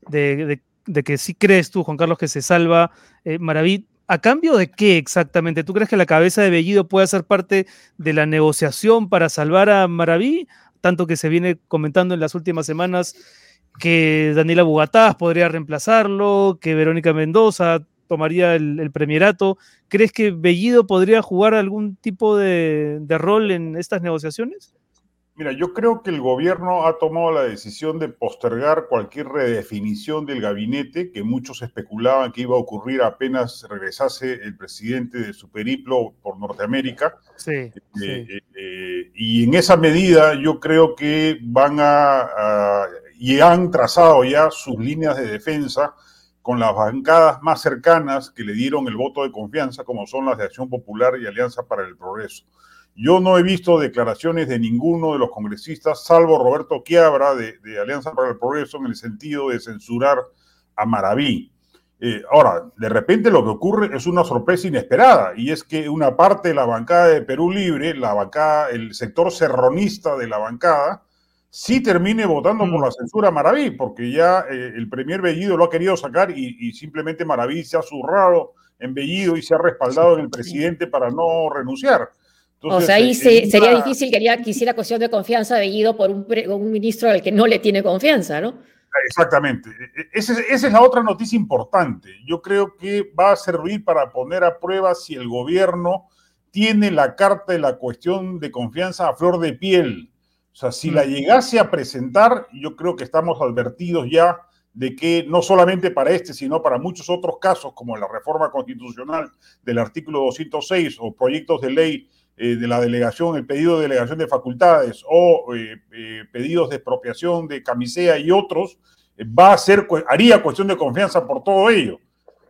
de, que sí crees tú, Juan Carlos, que se salva eh, Maraví, ¿A cambio de qué exactamente? ¿Tú crees que la cabeza de Bellido puede ser parte de la negociación para salvar a Maraví? tanto que se viene comentando en las últimas semanas que Daniela Bugatás podría reemplazarlo, que Verónica Mendoza tomaría el, premierato. ¿Crees que Bellido podría jugar algún tipo de rol en estas negociaciones? Mira, yo creo que el gobierno ha tomado la decisión de postergar cualquier redefinición del gabinete que muchos especulaban que iba a ocurrir apenas regresase el presidente de su periplo por Norteamérica. Sí. Eh, eh, eh, y en esa medida yo creo que van a, y han trazado ya sus líneas de defensa con las bancadas más cercanas que le dieron el voto de confianza, como son las de Acción Popular y Alianza para el Progreso. Yo no he visto declaraciones de ninguno de los congresistas, salvo Roberto Quiabra de, Alianza para el Progreso, en el sentido de censurar a Maraví. Eh, ahora, de repente lo que ocurre es una sorpresa inesperada, y es que una parte de la bancada de Perú Libre, la bancada, el sector serronista de la bancada, sí termine votando por la censura a Maraví, porque ya eh, el premier Bellido lo ha querido sacar y, y, simplemente Maraví se ha zurrado en Bellido y se ha respaldado en el presidente para no renunciar o sea, ahí sería difícil que quisiera cuestión de confianza de Guido por un, un, ministro al que no le tiene confianza, ¿no? Exactamente. E, e, esa es, la otra noticia importante. Yo creo que va a servir para poner a prueba si el gobierno tiene la carta de la cuestión de confianza a flor de piel. O sea, si la llegase a presentar, yo creo que estamos advertidos ya de que no solamente para este, sino para muchos otros casos, como la reforma constitucional del artículo 206 o proyectos de ley eh, de la delegación, el pedido de delegación de facultades o eh, eh, pedidos de expropiación de camisea y otros, va a ser, haría cuestión de confianza por todo ello.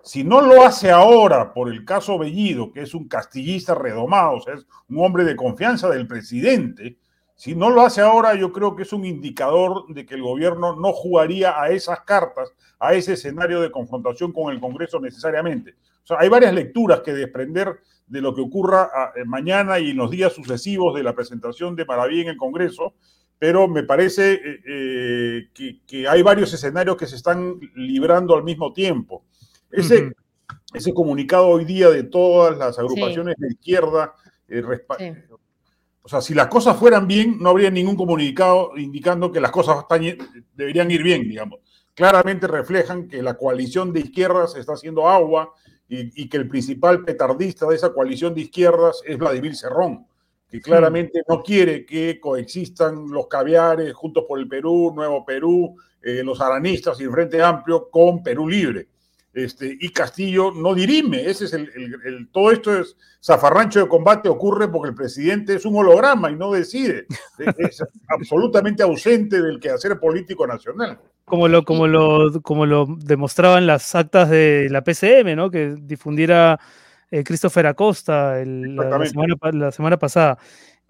Si no lo hace ahora por el caso Bellido, que es un castillista redomado, o sea, es un hombre de confianza del presidente, si no lo hace ahora, yo creo que es un indicador de que el gobierno no jugaría a esas cartas, a ese escenario de confrontación con el Congreso necesariamente. O sea, hay varias lecturas que desprender de lo que ocurra ah, eh, mañana y en los días sucesivos de la presentación de Maraví en el Congreso, pero me parece eh, eh, que, hay varios escenarios que se están librando al mismo tiempo. Ese, ese comunicado hoy día de todas las agrupaciones de izquierda O sea, si las cosas fueran bien, no habría ningún comunicado indicando que las cosas deberían ir bien, digamos. Claramente reflejan que la coalición de izquierdas está haciendo agua y, y que el principal petardista de esa coalición de izquierdas es Vladimir Cerrón que claramente no quiere que coexistan los caviares juntos por el Perú, Nuevo Perú, eh, los aranistas y el Frente Amplio con Perú Libre. Este, y Castillo no dirime, ese es el, todo esto es zafarrancho de combate ocurre porque el presidente es un holograma y no decide, es, absolutamente ausente del quehacer político nacional. Como lo, como, lo, como lo demostraban las actas de la PCM, ¿no? que difundiera eh, Christopher Acosta la, semana, pasada.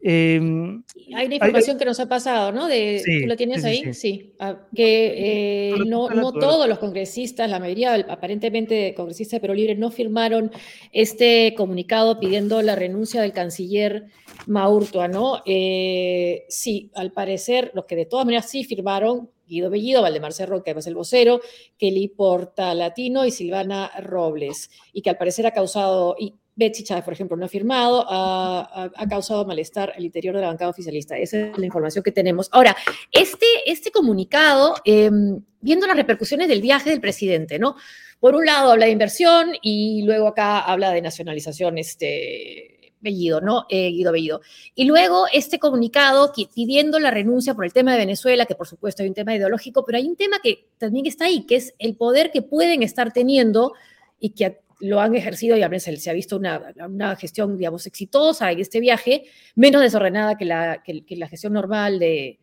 Em, hay una información que nos ha pasado, ¿no? De, ¿Tú la tienes ahí? Sí. Ah, que eh, no, no todos los congresistas, la mayoría aparentemente congresistas de Perú Libre, no firmaron este comunicado pidiendo la renuncia del canciller Maurtua, ¿no? Eh, sí, al parecer, los que de todas maneras sí firmaron, Guido Bellido, Valdemar Cerro, que es el vocero, Kelly Porta Latino y Silvana Robles, y que al parecer ha causado, y Betsy Chávez, por ejemplo, no ha firmado, ha, causado malestar al interior de la bancada oficialista. Esa es la información que tenemos. Ahora, este, este comunicado, em, viendo las repercusiones del viaje del presidente, ¿no? Por un lado habla de inversión y luego acá habla de nacionalización, este, Bellido, ¿no? Eh, Guido Bellido. Y luego este comunicado pidiendo la renuncia por el tema de Venezuela, que por supuesto hay un tema ideológico, pero hay un tema que también está ahí, que es el poder que pueden estar teniendo y que lo han ejercido y se, se ha visto una, una, gestión, digamos, exitosa en este viaje, menos desordenada que la, que, la gestión normal de,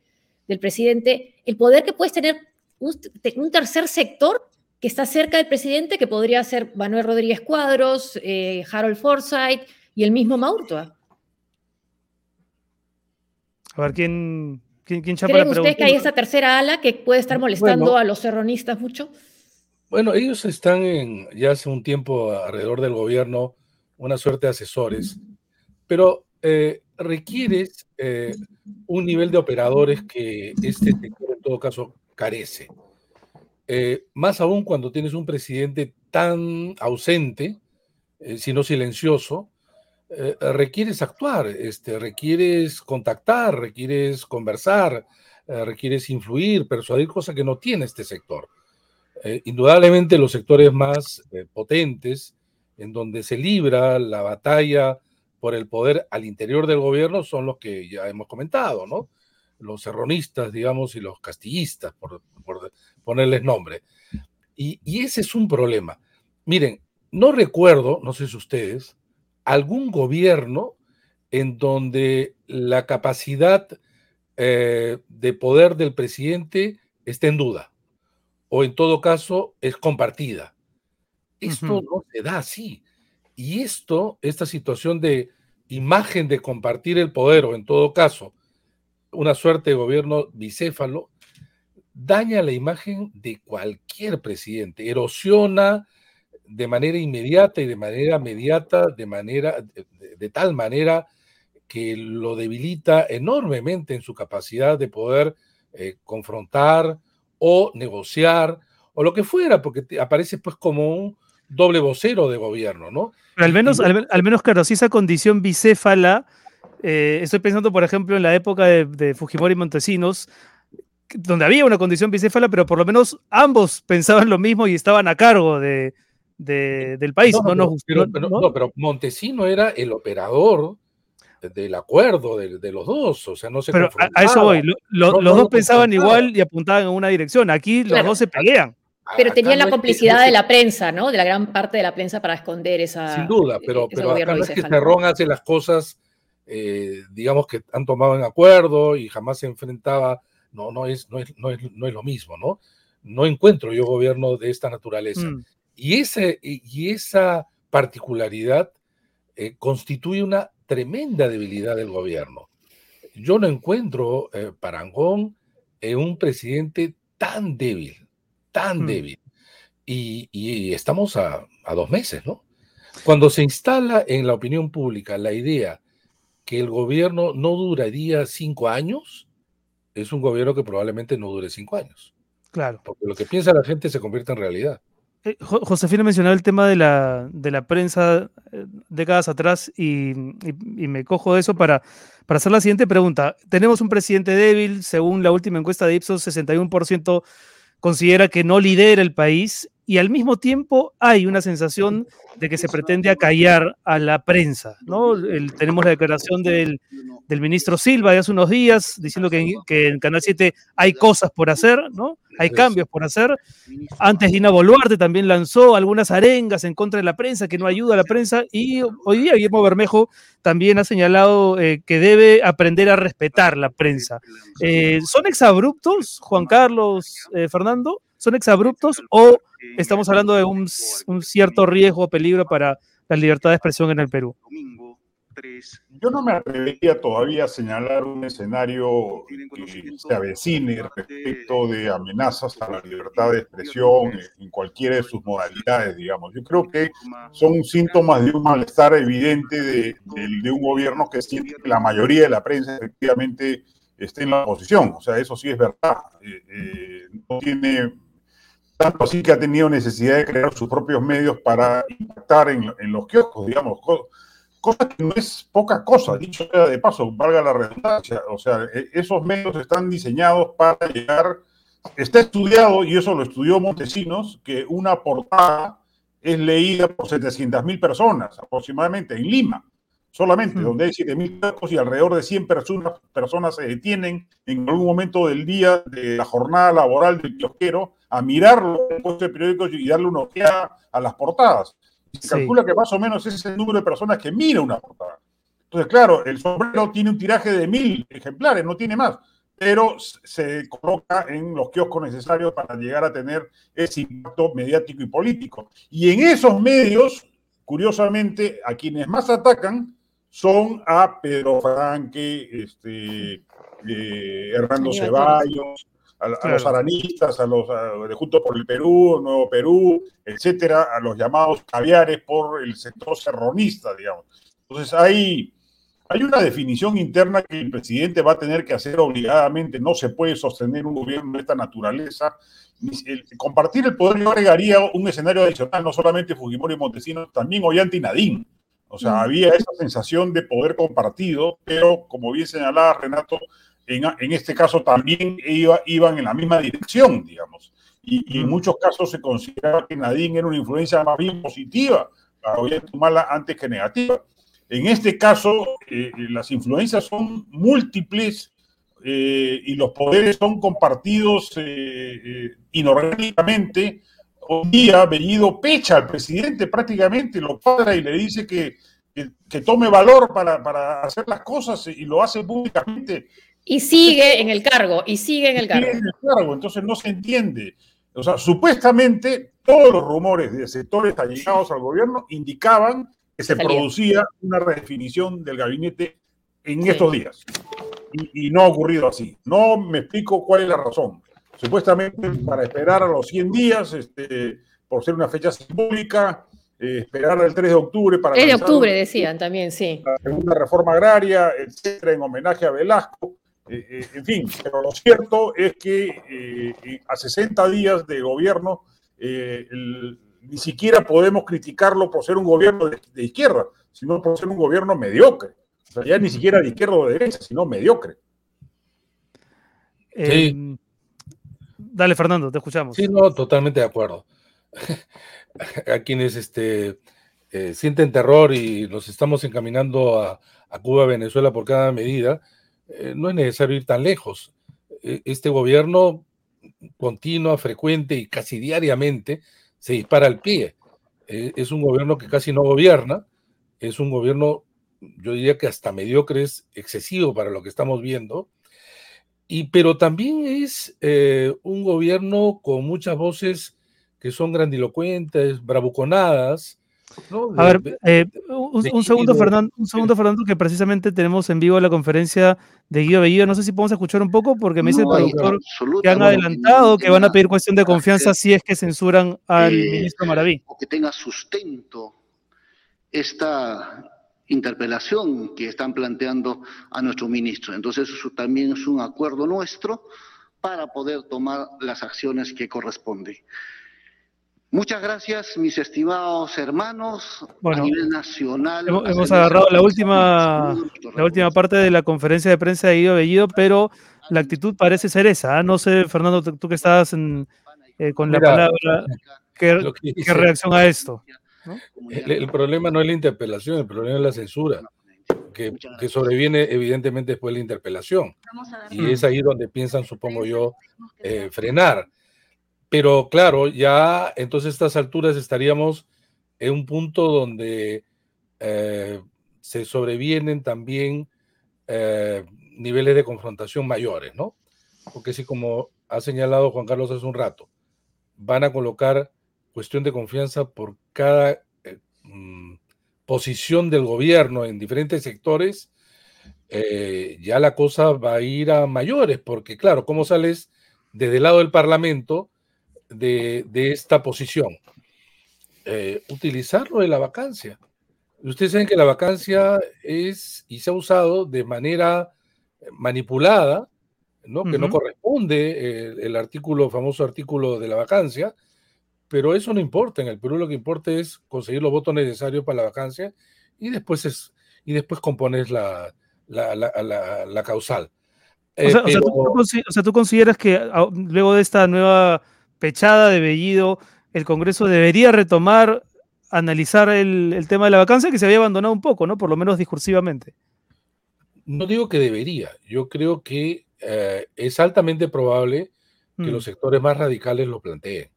del presidente, el poder que puedes tener un, un, tercer sector que está cerca del presidente, que podría ser Manuel Rodríguez Cuadros, eh, Harold Forsyth, y el mismo Maurtua. A ver, ¿quién, quién, quién ¿Creen ustedes que hay esa tercera ala que puede estar molestando a los serronistas mucho? Bueno, ellos están en, ya hace un tiempo alrededor del gobierno, una suerte de asesores, pero eh, requieres eh, un nivel de operadores que este sector en todo caso carece. Eh, más aún cuando tienes un presidente tan ausente, si no silencioso, eh, requieres actuar, este, requieres contactar, requieres conversar, eh, requieres influir, persuadir, cosa que no tiene este sector. Eh, indudablemente los sectores más potentes, en donde se libra la batalla por el poder al interior del gobierno, son los que ya hemos comentado, ¿no? Los serronistas, digamos, y los castillistas, por, ponerles nombre. Y, y ese es un problema. Miren, no recuerdo, no sé si ustedes, algún gobierno en donde la capacidad eh, de poder del presidente esté en duda, o en todo caso es compartida. Esto no se da así. Y esto, esta situación de imagen de compartir el poder, o en todo caso, una suerte de gobierno bicéfalo, daña la imagen de cualquier presidente, erosiona de manera inmediata y de manera mediata, de manera, de, tal manera que lo debilita enormemente en su capacidad de poder eh, confrontar o negociar o lo que fuera, porque aparece pues como un doble vocero de gobierno, ¿no? Pero al menos, al, menos claro, si esa condición bicéfala, eh, estoy pensando, por ejemplo, en la época de, de Fujimori y Montesinos, donde había una condición bicéfala, pero por lo menos ambos pensaban lo mismo y estaban a cargo de, del país. No, no, pero, pero, Montesino era el operador del acuerdo de, los dos, o sea, no se Pero a, eso voy, los dos pensaban igual y apuntaban en una dirección, aquí los dos se pelean. Pero tenían la complicidad de la prensa, ¿no? De la gran parte de la prensa para esconder esa. Sin duda, pero, pero acá no es que Cerrón hace las cosas, eh, digamos que han tomado en acuerdo y jamás se enfrentaba. No, no es, no es, no es, no es lo mismo, ¿no? No encuentro yo gobierno de esta naturaleza. Mm. Y, ese, y esa particularidad eh, constituye una tremenda debilidad del gobierno. Yo no encuentro eh, parangón en un presidente tan débil, tan mm. débil. Y, estamos a, dos meses, ¿no? Cuando se instala en la opinión pública la idea que el gobierno no duraría cinco años, es un gobierno que probablemente no dure cinco años. Claro. Porque lo que piensa la gente se convierte en realidad. Eh, Josefina mencionaba el tema de la, de la prensa eh, décadas atrás y, me cojo de eso para, para hacer la siguiente pregunta. Tenemos un presidente débil, según la última encuesta de Ipsos, 61% considera que no lidera el país y al mismo tiempo hay una sensación de que se pretende acallar a la prensa. ¿no? tenemos la declaración del, ministro Silva de hace unos días diciendo que, que, en Canal 7 hay cosas por hacer, ¿no? hay cambios por hacer. Antes Dina Boluarte también lanzó algunas arengas en contra de la prensa, que no ayuda a la prensa, y hoy día Guillermo Bermejo también ha señalado eh, que debe aprender a respetar la prensa. Eh, ¿Son exabruptos, Juan Carlos, eh, Fernando? ¿Son exabruptos o estamos hablando de un, un cierto riesgo o peligro para la libertad de expresión en el Perú? Yo no me atrevería todavía a señalar un escenario que se avecine respecto de amenazas a la libertad de expresión en cualquiera de sus modalidades, digamos. Yo creo que son síntomas de un malestar evidente de, un gobierno que siente que la mayoría de la prensa efectivamente esté en la oposición. O sea, eso sí es verdad. Eh, eh, no tiene tanto así que ha tenido necesidad de crear sus propios medios para impactar en, en los kioscos, digamos cosa que no es poca cosa, dicho sea de paso, valga la redundancia. O sea, e, esos medios están diseñados para llegar, está estudiado, y eso lo estudió Montesinos, que una portada es leída por 700 mil personas aproximadamente en Lima, solamente, donde hay 7 mil y alrededor de 100 personas, personas se detienen en algún momento del día de la jornada laboral del kiosquero a mirarlo en de periódicos y darle una ojeada a las portadas. Se calcula que más o menos ese es el número de personas que mira una portada. Entonces, claro, el sombrero tiene un tiraje de mil ejemplares, no tiene más, pero se coloca en los kioscos necesarios para llegar a tener ese impacto mediático y político. Y en esos medios, curiosamente, a quienes más atacan son a Pedro Franque, este, eh, Hernando Ceballos, a, los aranistas, a los de Juntos por el Perú, Nuevo Perú, etcétera, a los llamados caviares por el sector serronista, digamos. Entonces hay, hay una definición interna que el presidente va a tener que hacer obligadamente. No se puede sostener un gobierno de esta naturaleza. compartir el poder yo agregaría un escenario adicional, no solamente Fujimori y Montesinos, también Ollanta y Nadine. O sea, había esa sensación de poder compartido, pero como bien señalaba Renato, en, este caso también iba, iban en la misma dirección, digamos. Y, en muchos casos se consideraba que Nadine era una influencia más bien positiva para Ollanta antes que negativa. En este caso, eh, eh, las influencias son múltiples eh, y los poderes son compartidos inorgánicamente. Hoy día, Bellido pecha al presidente prácticamente, lo cuadra y le dice que, que, tome valor para, para, hacer las cosas y lo hace públicamente. Y sigue en el cargo, y sigue en el cargo. Sigue en el cargo, entonces no se entiende. O sea, supuestamente todos los rumores de sectores allegados al gobierno indicaban que se producía una redefinición del gabinete en estos días. Y, no ha ocurrido así. No me explico cuál es la razón. Supuestamente para esperar a los 100 días, este, por ser una fecha simbólica, eh, esperar al 3 de octubre para... 3 de octubre decían también, sí. La segunda reforma agraria, etcétera, en homenaje a Velasco. Eh, eh, en fin, pero lo cierto es que eh, a 60 días de gobierno ni siquiera podemos criticarlo por ser un gobierno de, izquierda, sino por ser un gobierno mediocre. O sea, ya ni siquiera de izquierda o de derecha, sino mediocre. Sí. Dale, Fernando, te escuchamos. Sí, no, totalmente de acuerdo. a quienes este, sienten terror y los estamos encaminando a, a Cuba, Venezuela por cada medida, eh, no es necesario ir tan lejos. E, este gobierno continua, frecuente y casi diariamente se dispara al pie. E, es un gobierno que casi no gobierna, es un gobierno, yo diría que hasta mediocre es excesivo para lo que estamos viendo, y, pero también es eh, un gobierno con muchas voces que son grandilocuentes, bravuconadas, a ver, eh, un, segundo, Fernando, un segundo, Fernando, que precisamente tenemos en vivo la conferencia de Guido Bellido. No sé si podemos escuchar un poco, porque me dice el productor que han adelantado que van a pedir cuestión de confianza si es que censuran al eh, ministro Maraví. O que tenga sustento esta interpelación que están planteando a nuestro ministro. Entonces, eso también es un acuerdo nuestro para poder tomar las acciones que corresponden. Muchas gracias, mis estimados hermanos a nivel nacional. Hemos, agarrado la última, la última parte de la conferencia de prensa de Guido Bellido, pero la actitud parece ser esa. ¿ah? No sé, Fernando, tú que estabas eh, con la palabra, ¿qué, reacción a esto? El, problema no es la interpelación, el problema es la censura, que, sobreviene evidentemente después de la interpelación. Y es ahí donde piensan, supongo yo, eh, frenar. Pero claro, ya entonces a estas alturas estaríamos en un punto donde eh, se sobrevienen también eh, niveles de confrontación mayores, ¿no? Porque si como ha señalado Juan Carlos hace un rato, van a colocar cuestión de confianza por cada eh, mm, posición del gobierno en diferentes sectores, ya la cosa va a ir a mayores, porque claro, ¿cómo sales desde el lado del Parlamento? De, esta posición. Eh, utilizarlo de la vacancia. Ustedes saben que la vacancia es y se ha usado de manera manipulada, ¿no? que no corresponde eh, el, artículo, famoso artículo de la vacancia, pero eso no importa. En el Perú lo que importa es conseguir los votos necesarios para la vacancia y después, es, y después compones la, la, causal. o, sea, o, sea, tú, consideras que ah, luego de esta nueva pechada de Bellido, el Congreso debería retomar, analizar el, tema de la vacancia que se había abandonado un poco, ¿no? Por lo menos discursivamente. No digo que debería, yo creo que eh, es altamente probable que mm. los sectores más radicales lo planteen.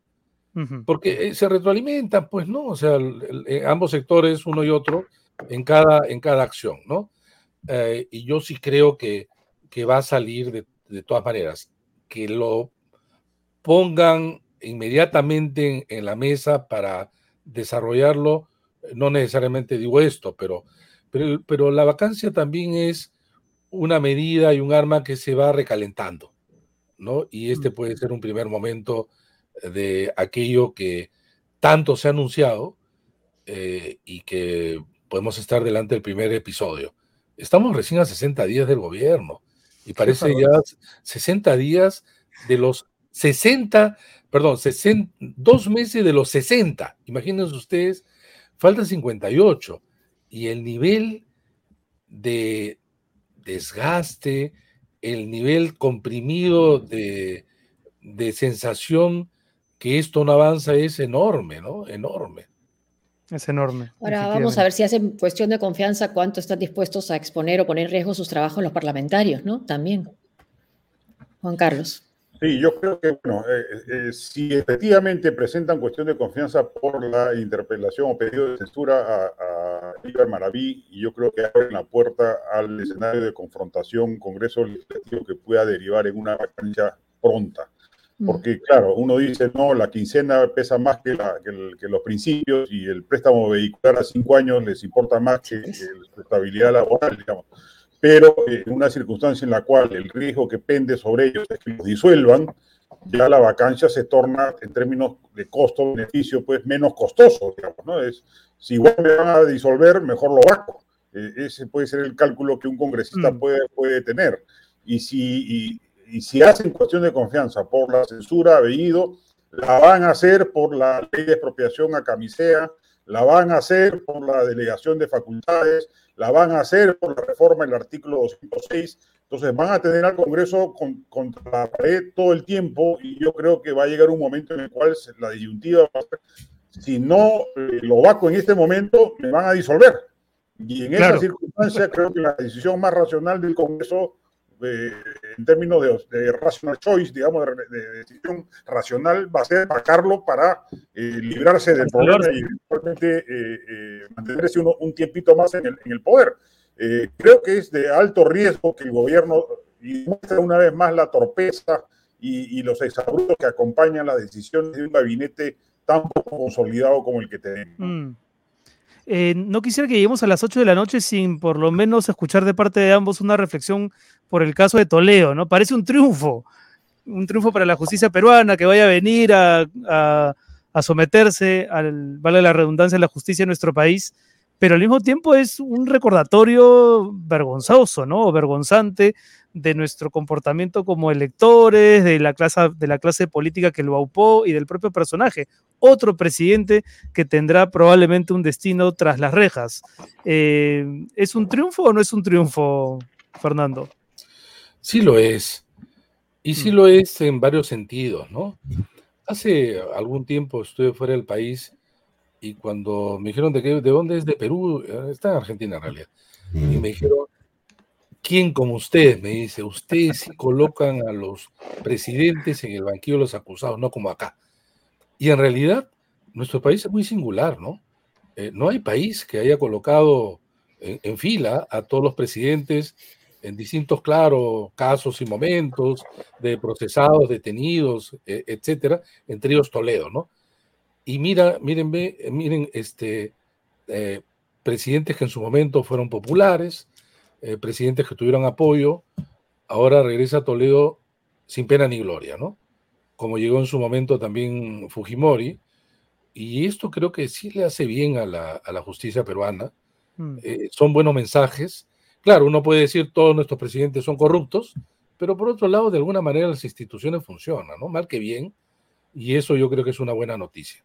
Porque eh, se retroalimentan, pues, ¿no? O sea, eh, ambos sectores, uno y otro, en cada, en cada acción, ¿no? y yo sí creo que, que va a salir de, de todas maneras. Que lo pongan inmediatamente en, la mesa para desarrollarlo. No necesariamente digo esto, pero, pero, pero la vacancia también es una medida y un arma que se va recalentando, ¿no? Y este puede ser un primer momento de aquello que tanto se ha anunciado eh, y que podemos estar delante del primer episodio. Estamos recién a 60 días del gobierno y parece ya 60 días de los 60, perdón, dos meses de los 60, imagínense ustedes, falta 58 y el nivel de desgaste, el nivel comprimido de, de sensación que esto no avanza es enorme, ¿no? Enorme. Es enorme. Ahora vamos a ver si hacen cuestión de confianza cuánto están dispuestos a exponer o poner en riesgo sus trabajos los parlamentarios, ¿no? También. Juan Carlos. Sí, yo creo que, bueno, eh, eh, si efectivamente presentan cuestión de confianza por la interpelación o pedido de censura a, a Maraví, y yo creo que abren la puerta al escenario de confrontación Congreso Legislativo que pueda derivar en una vacancia pronta. Mm. Porque, claro, uno dice, no, la quincena pesa más que, la, que, los principios y el préstamo vehicular a cinco años les importa más que, que la estabilidad laboral, digamos pero en una circunstancia en la cual el riesgo que pende sobre ellos es que los disuelvan, ya la vacancia se torna en términos de costo-beneficio pues menos costoso, digamos, ¿no? Es, si igual me van a disolver, mejor lo vaco. E, ese puede ser el cálculo que un congresista mm. puede, puede tener. Y si, y, si hacen cuestión de confianza por la censura a la van a hacer por la ley de expropiación a camisea, la van a hacer por la delegación de facultades, la van a hacer por la reforma del artículo 206. Entonces van a tener al Congreso contra la pared todo el tiempo y yo creo que va a llegar un momento en el cual la disyuntiva va a ser, si no eh, lo vaco en este momento, me van a disolver. Y en esa circunstancia creo que la decisión más racional del Congreso en términos de, rational choice, digamos, de, decisión racional, va a ser sacarlo para eh, librarse del poder y eventualmente eh, eh, mantenerse uno, un tiempito más en el, en el poder. creo que es de alto riesgo que el gobierno, y muestra una vez más la torpeza y, y los exabruptos que acompañan las decisiones de un gabinete tan poco consolidado como el que tenemos. Mm. Eh, no quisiera que lleguemos a las 8 de la noche sin por lo menos escuchar de parte de ambos una reflexión por el caso de Toledo, ¿no? Parece un triunfo, un triunfo para la justicia peruana que vaya a venir a, someterse al, vale la redundancia, a la justicia de nuestro país, pero al mismo tiempo es un recordatorio vergonzoso, ¿no? vergonzante de nuestro comportamiento como electores, de la clase, de la clase política que lo aupó y del propio personaje. Otro presidente que tendrá probablemente un destino tras las rejas. Eh, ¿Es un triunfo o no es un triunfo, Fernando? Sí lo es. Y sí mm. lo es en varios sentidos, ¿no? Hace algún tiempo estuve fuera del país y cuando me dijeron de, qué, de dónde es de Perú, eh, está en Argentina en realidad, y me dijeron, ¿quién como ustedes? Me dice, ustedes sí colocan a los presidentes en el banquillo de los acusados, no como acá. Y en realidad, nuestro país es muy singular, ¿no? Eh, no hay país que haya colocado en, fila a todos los presidentes en distintos, claro, casos y momentos de procesados, detenidos, e, etcétera, entre ellos Toledo, ¿no? Y mira, miren, miren, este, eh, presidentes que en su momento fueron populares, eh, presidentes que tuvieron apoyo, ahora regresa a Toledo sin pena ni gloria, ¿no? Como llegó en su momento también Fujimori, y esto creo que sí le hace bien a la, justicia peruana. Mm. Eh, son buenos mensajes. Claro, uno puede decir todos nuestros presidentes son corruptos, pero por otro lado, de alguna manera las instituciones funcionan, ¿no? Mal que bien, y eso yo creo que es una buena noticia.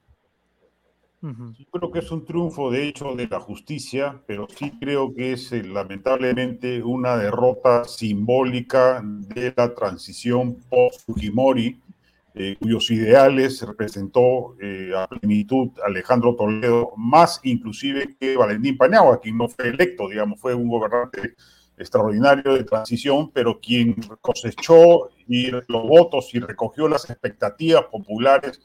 Yo creo que es un triunfo, de hecho, de la justicia, pero sí creo que es eh, lamentablemente una derrota simbólica de la transición post-Fujimori, eh, cuyos ideales representó eh, a plenitud Alejandro Toledo, más inclusive que Valentín Paniagua, quien no fue electo, digamos, fue un gobernante extraordinario de transición, pero quien cosechó y los votos y recogió las expectativas populares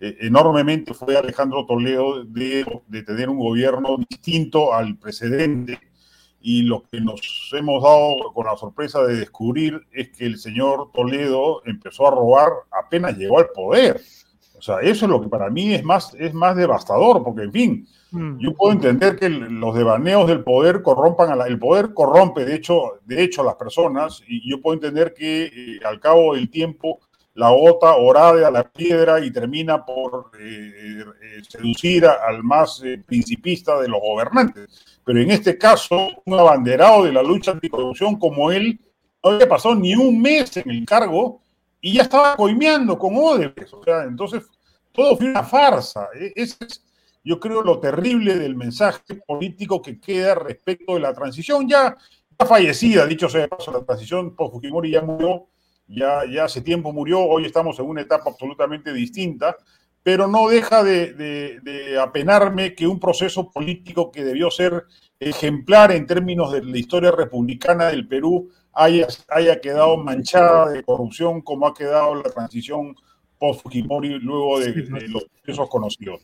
eh, enormemente fue Alejandro Toledo de, tener un gobierno distinto al precedente. Y lo que nos hemos dado con la sorpresa de descubrir es que el señor Toledo empezó a robar apenas llegó al poder. O sea, eso es lo que para mí es más, es más devastador, porque en fin, mm. yo puedo entender que los devaneos del poder corrompan a la, el poder corrompe de hecho, de hecho a las personas, y yo puedo entender que eh, al cabo del tiempo la gota orade a la piedra y termina por eh, eh, seducir al más eh, principista de los gobernantes. Pero en este caso, un abanderado de la lucha anticorrupción como él, no había pasado ni un mes en el cargo y ya estaba coimeando con Odebrecht. O sea, entonces, todo fue una farsa. E, ese es, yo creo, lo terrible del mensaje político que queda respecto de la transición ya, ya fallecida, dicho sea de paso, la transición por Fujimori ya murió ya, ya hace tiempo murió, hoy estamos en una etapa absolutamente distinta, pero no deja de, apenarme que un proceso político que debió ser ejemplar en términos de la historia republicana del Perú haya, haya quedado manchada de corrupción como ha quedado la transición post-Fujimori luego de, los procesos conocidos.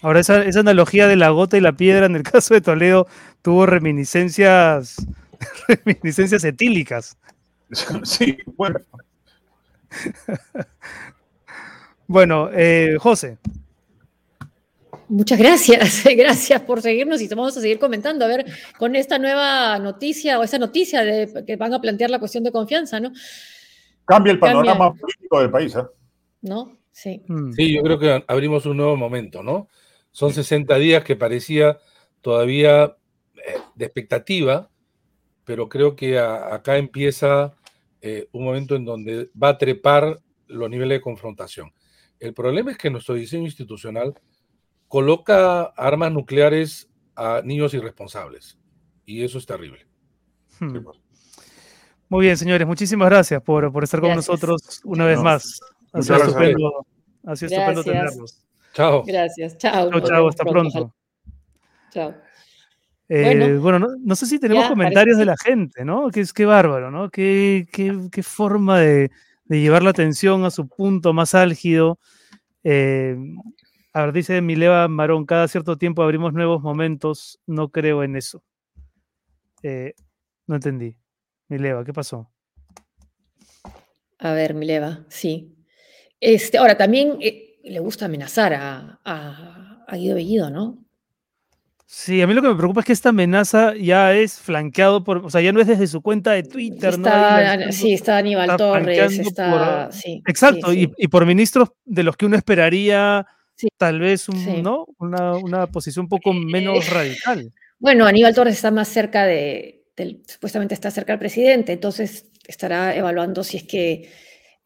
Ahora, esa, esa, analogía de la gota y la piedra en el caso de Toledo tuvo reminiscencias, reminiscencias etílicas. Sí, bueno. bueno, eh, José. Muchas gracias, gracias por seguirnos y vamos a seguir comentando, a ver, con esta nueva noticia o esa noticia de que van a plantear la cuestión de confianza, ¿no? Cambia el panorama político del país, ¿eh? ¿No? Sí. Mm. Sí, yo creo que abrimos un nuevo momento, ¿no? Son 60 días que parecía todavía eh, de expectativa, pero creo que acá empieza eh, un momento en donde va a trepar los niveles de confrontación. El problema es que nuestro diseño institucional coloca armas nucleares a niños irresponsables y eso es terrible. Hmm. Pues. Muy bien, señores, muchísimas gracias por, por estar con nosotros una vez más. Ha sido estupendo, ha sido estupendo tenerlos. Chao. Gracias, chao. Chao, chao, hasta pronto. Chao. Eh, bueno, no, sé si tenemos comentarios de la gente, ¿no? Que es que bárbaro, ¿no? Qué, qué, forma de, llevar la atención a su punto más álgido. Eh, a ver, dice Mileva Marón, cada cierto tiempo abrimos nuevos momentos, no creo en eso. Eh, no entendí. Mileva, ¿qué pasó? A ver, Mileva, sí. Este, ahora, también le gusta amenazar a, a, a Guido Bellido, ¿no? Sí, a mí lo que me preocupa es que esta amenaza ya es flanqueado por, o sea, ya no es desde su cuenta de Twitter, ¿no? sí, está Aníbal Torres, está, sí, Exacto, Y, por ministros de los que uno esperaría tal vez un, ¿no? una, una, posición un poco menos radical. Bueno, Aníbal Torres está más cerca de, supuestamente está cerca del presidente, entonces estará evaluando si es que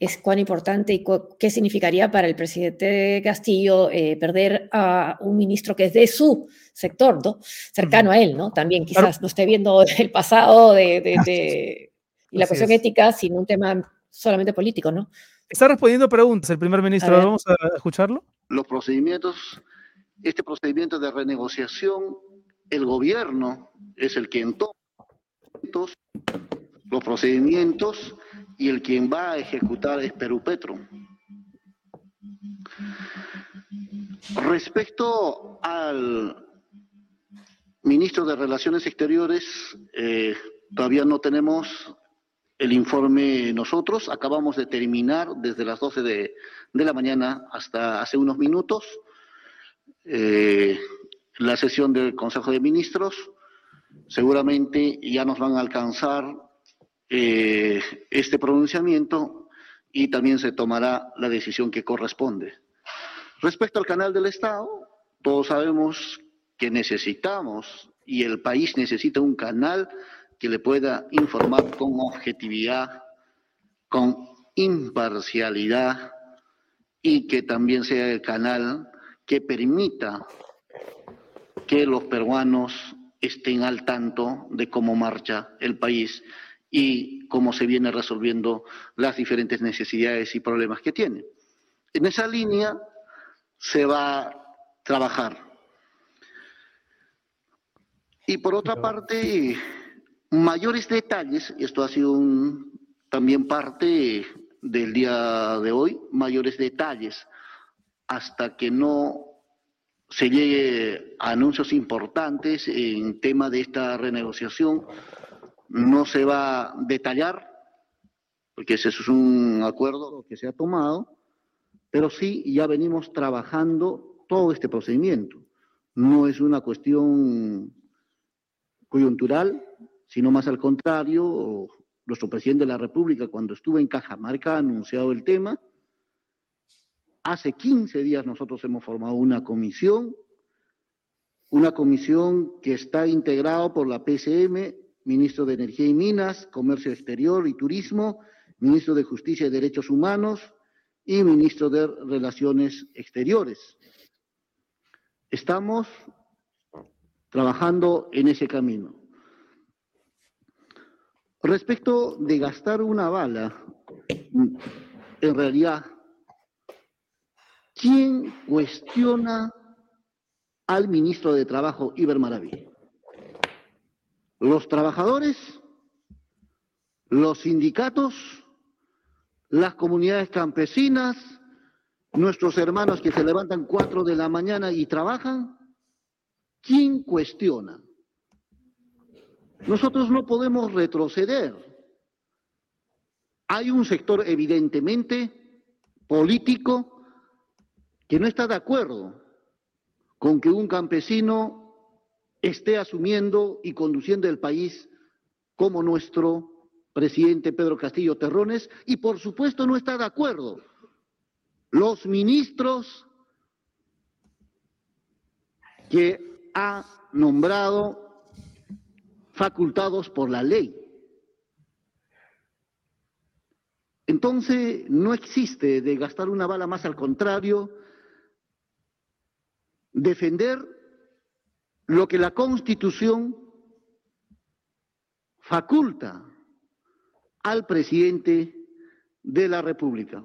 es cuán importante y qué significaría para el presidente Castillo eh, perder a un ministro que es de su sector, ¿no? Cercano a él, ¿no? También quizás no esté viendo el pasado de, y la cuestión ética, sino un tema solamente político, ¿no? Está respondiendo preguntas el primer ministro, vamos a escucharlo. Los procedimientos, este procedimiento de renegociación el gobierno es el quien toma los procedimientos y el quien va a ejecutar es Perú Petro. Respecto al ministro de Relaciones Exteriores, eh, todavía no tenemos el informe nosotros. Acabamos de terminar desde las 12 de, la mañana hasta hace unos minutos. Eh, la sesión del Consejo de Ministros. Seguramente ya nos van a alcanzar eh, este pronunciamiento y también se tomará la decisión que corresponde. Respecto al canal del Estado, todos sabemos que necesitamos y el país necesita un canal que le pueda informar con objetividad, con imparcialidad y que también sea el canal que permita que los peruanos estén al tanto de cómo marcha el país y cómo se viene resolviendo las diferentes necesidades y problemas que tiene. En esa línea se va a trabajar. Y por otra parte, mayores detalles, esto ha sido también parte del día de hoy, mayores detalles, hasta que no se llegue a anuncios importantes en tema de esta renegociación. No se va a detallar, porque ese es un acuerdo que se ha tomado, pero sí ya venimos trabajando todo este procedimiento. No es una cuestión coyuntural, sino más al contrario, nuestro presidente de la República, cuando estuvo en Cajamarca, ha anunciado el tema Hace 15 días nosotros hemos formado una comisión, una comisión que está integrada por la PCM, ministro de Energía y Minas, Comercio Exterior y Turismo, ministro de Justicia y Derechos Humanos y ministro de Relaciones Exteriores. Estamos trabajando en ese camino. Respecto de gastar una bala, en realidad ¿Quién cuestiona al ministro de Trabajo, Iber Maraví? ¿Los trabajadores? ¿Los sindicatos? ¿Las comunidades campesinas? ¿Nuestros hermanos que se levantan cuatro de la mañana y trabajan? ¿Quién cuestiona? Nosotros no podemos retroceder. Hay un sector evidentemente político que no está de acuerdo con que un campesino esté asumiendo y conduciendo el país como nuestro presidente Pedro Castillo Terrones y por supuesto no está de acuerdo los ministros que ha nombrado facultados por la ley. Entonces, no existe de gastar una bala más, al contrario, defender lo que la Constitución faculta al presidente de la República.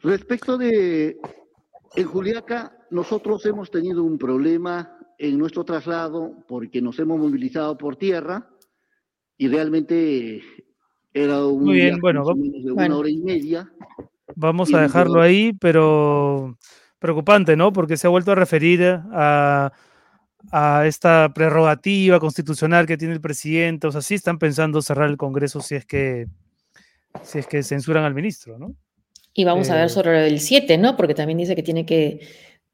Respecto de en Juliaca, nosotros hemos tenido un problema en nuestro traslado porque nos hemos movilizado por tierra y realmente era un Muy bien, bueno, de una hora y media. Vamos a dejarlo ahí, pero preocupante, ¿no? Porque se ha vuelto a referir a, esta prerrogativa constitucional que tiene el presidente. O sea, sí están pensando cerrar el Congreso si es que, si es que censuran al ministro, ¿no? Y vamos a ver eh, sobre el 7, ¿no? Porque también dice que tiene que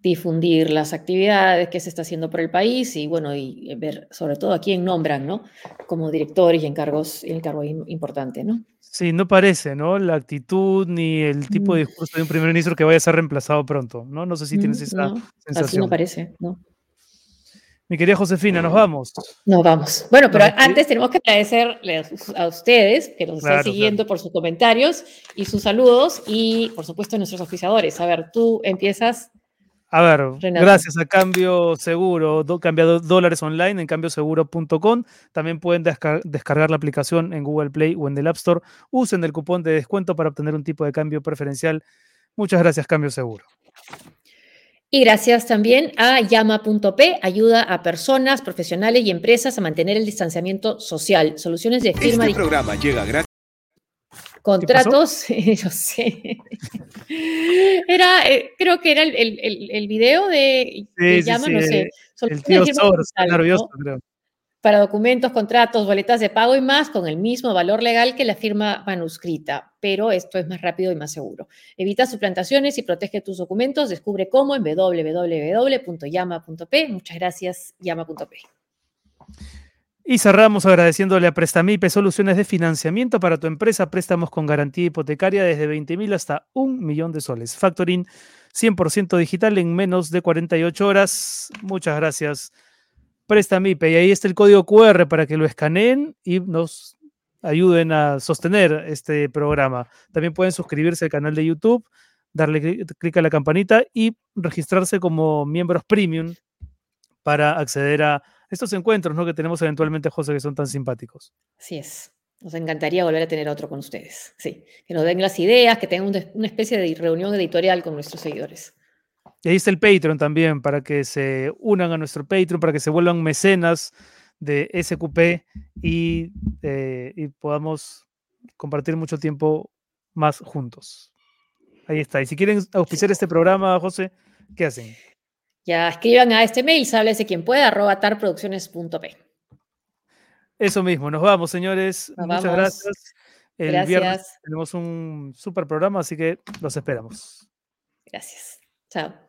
difundir las actividades que se está haciendo por el país y bueno, y ver sobre todo a quién nombran, ¿no? Como directores y encargos, y encargo importante, ¿no? Sí, no parece, ¿no? La actitud ni el tipo de mm. discurso de un primer ministro que vaya a ser reemplazado pronto, ¿no? No sé si tienes mm, esa sensación. Así no parece, ¿no? Mi querida Josefina, nos vamos. Nos vamos. Bueno, pero antes tenemos que agradecerle a ustedes que nos están siguiendo por sus comentarios y sus saludos y, por supuesto, a nuestros oficiadores. A ver, tú empiezas a ver, gracias a Cambio Seguro, do, dólares online en cambioseguro.com. También pueden descargar la aplicación en Google Play o en el App Store. Usen el cupón de descuento para obtener un tipo de cambio preferencial. Muchas gracias, Cambio Seguro. Y gracias también a llama.p, ayuda a personas, profesionales y empresas a mantener el distanciamiento social. Soluciones de firma. Este programa llega gracias Contratos, yo sé. Era, eh, creo que era el, el, el video de, sí, llama, no sé. El tío Soros, nervioso, creo. Para documentos, contratos, boletas de pago y más, con el mismo valor legal que la firma manuscrita, pero esto es más rápido y más seguro. Evita suplantaciones y protege tus documentos. Descubre cómo en www.llama.p. Muchas gracias, llama.p. Y cerramos agradeciéndole a Prestamipe soluciones de financiamiento para tu empresa, préstamos con garantía hipotecaria desde 20 mil hasta un millón de soles. Factoring 100% digital en menos de 48 horas. Muchas gracias, Prestamipe. Y ahí está el código QR para que lo escaneen y nos ayuden a sostener este programa. También pueden suscribirse al canal de YouTube, darle clic a la campanita y registrarse como miembros premium para acceder a estos encuentros ¿no? que tenemos eventualmente, José, que son tan simpáticos. Así es. Nos encantaría volver a tener otro con ustedes. Sí, que nos den las ideas, que tengan una especie de reunión editorial con nuestros seguidores. Y ahí está el Patreon también, para que se unan a nuestro Patreon, para que se vuelvan mecenas de SQP y, eh, y podamos compartir mucho tiempo más juntos. Ahí está. Y si quieren auspiciar este programa, José, ¿qué hacen? Ya escriban a este mail, sáblese quien pueda, arroba tarproducciones.p. Eso mismo, nos vamos, señores. Muchas gracias. El gracias. viernes tenemos un super programa, así que los esperamos. Gracias. Chao.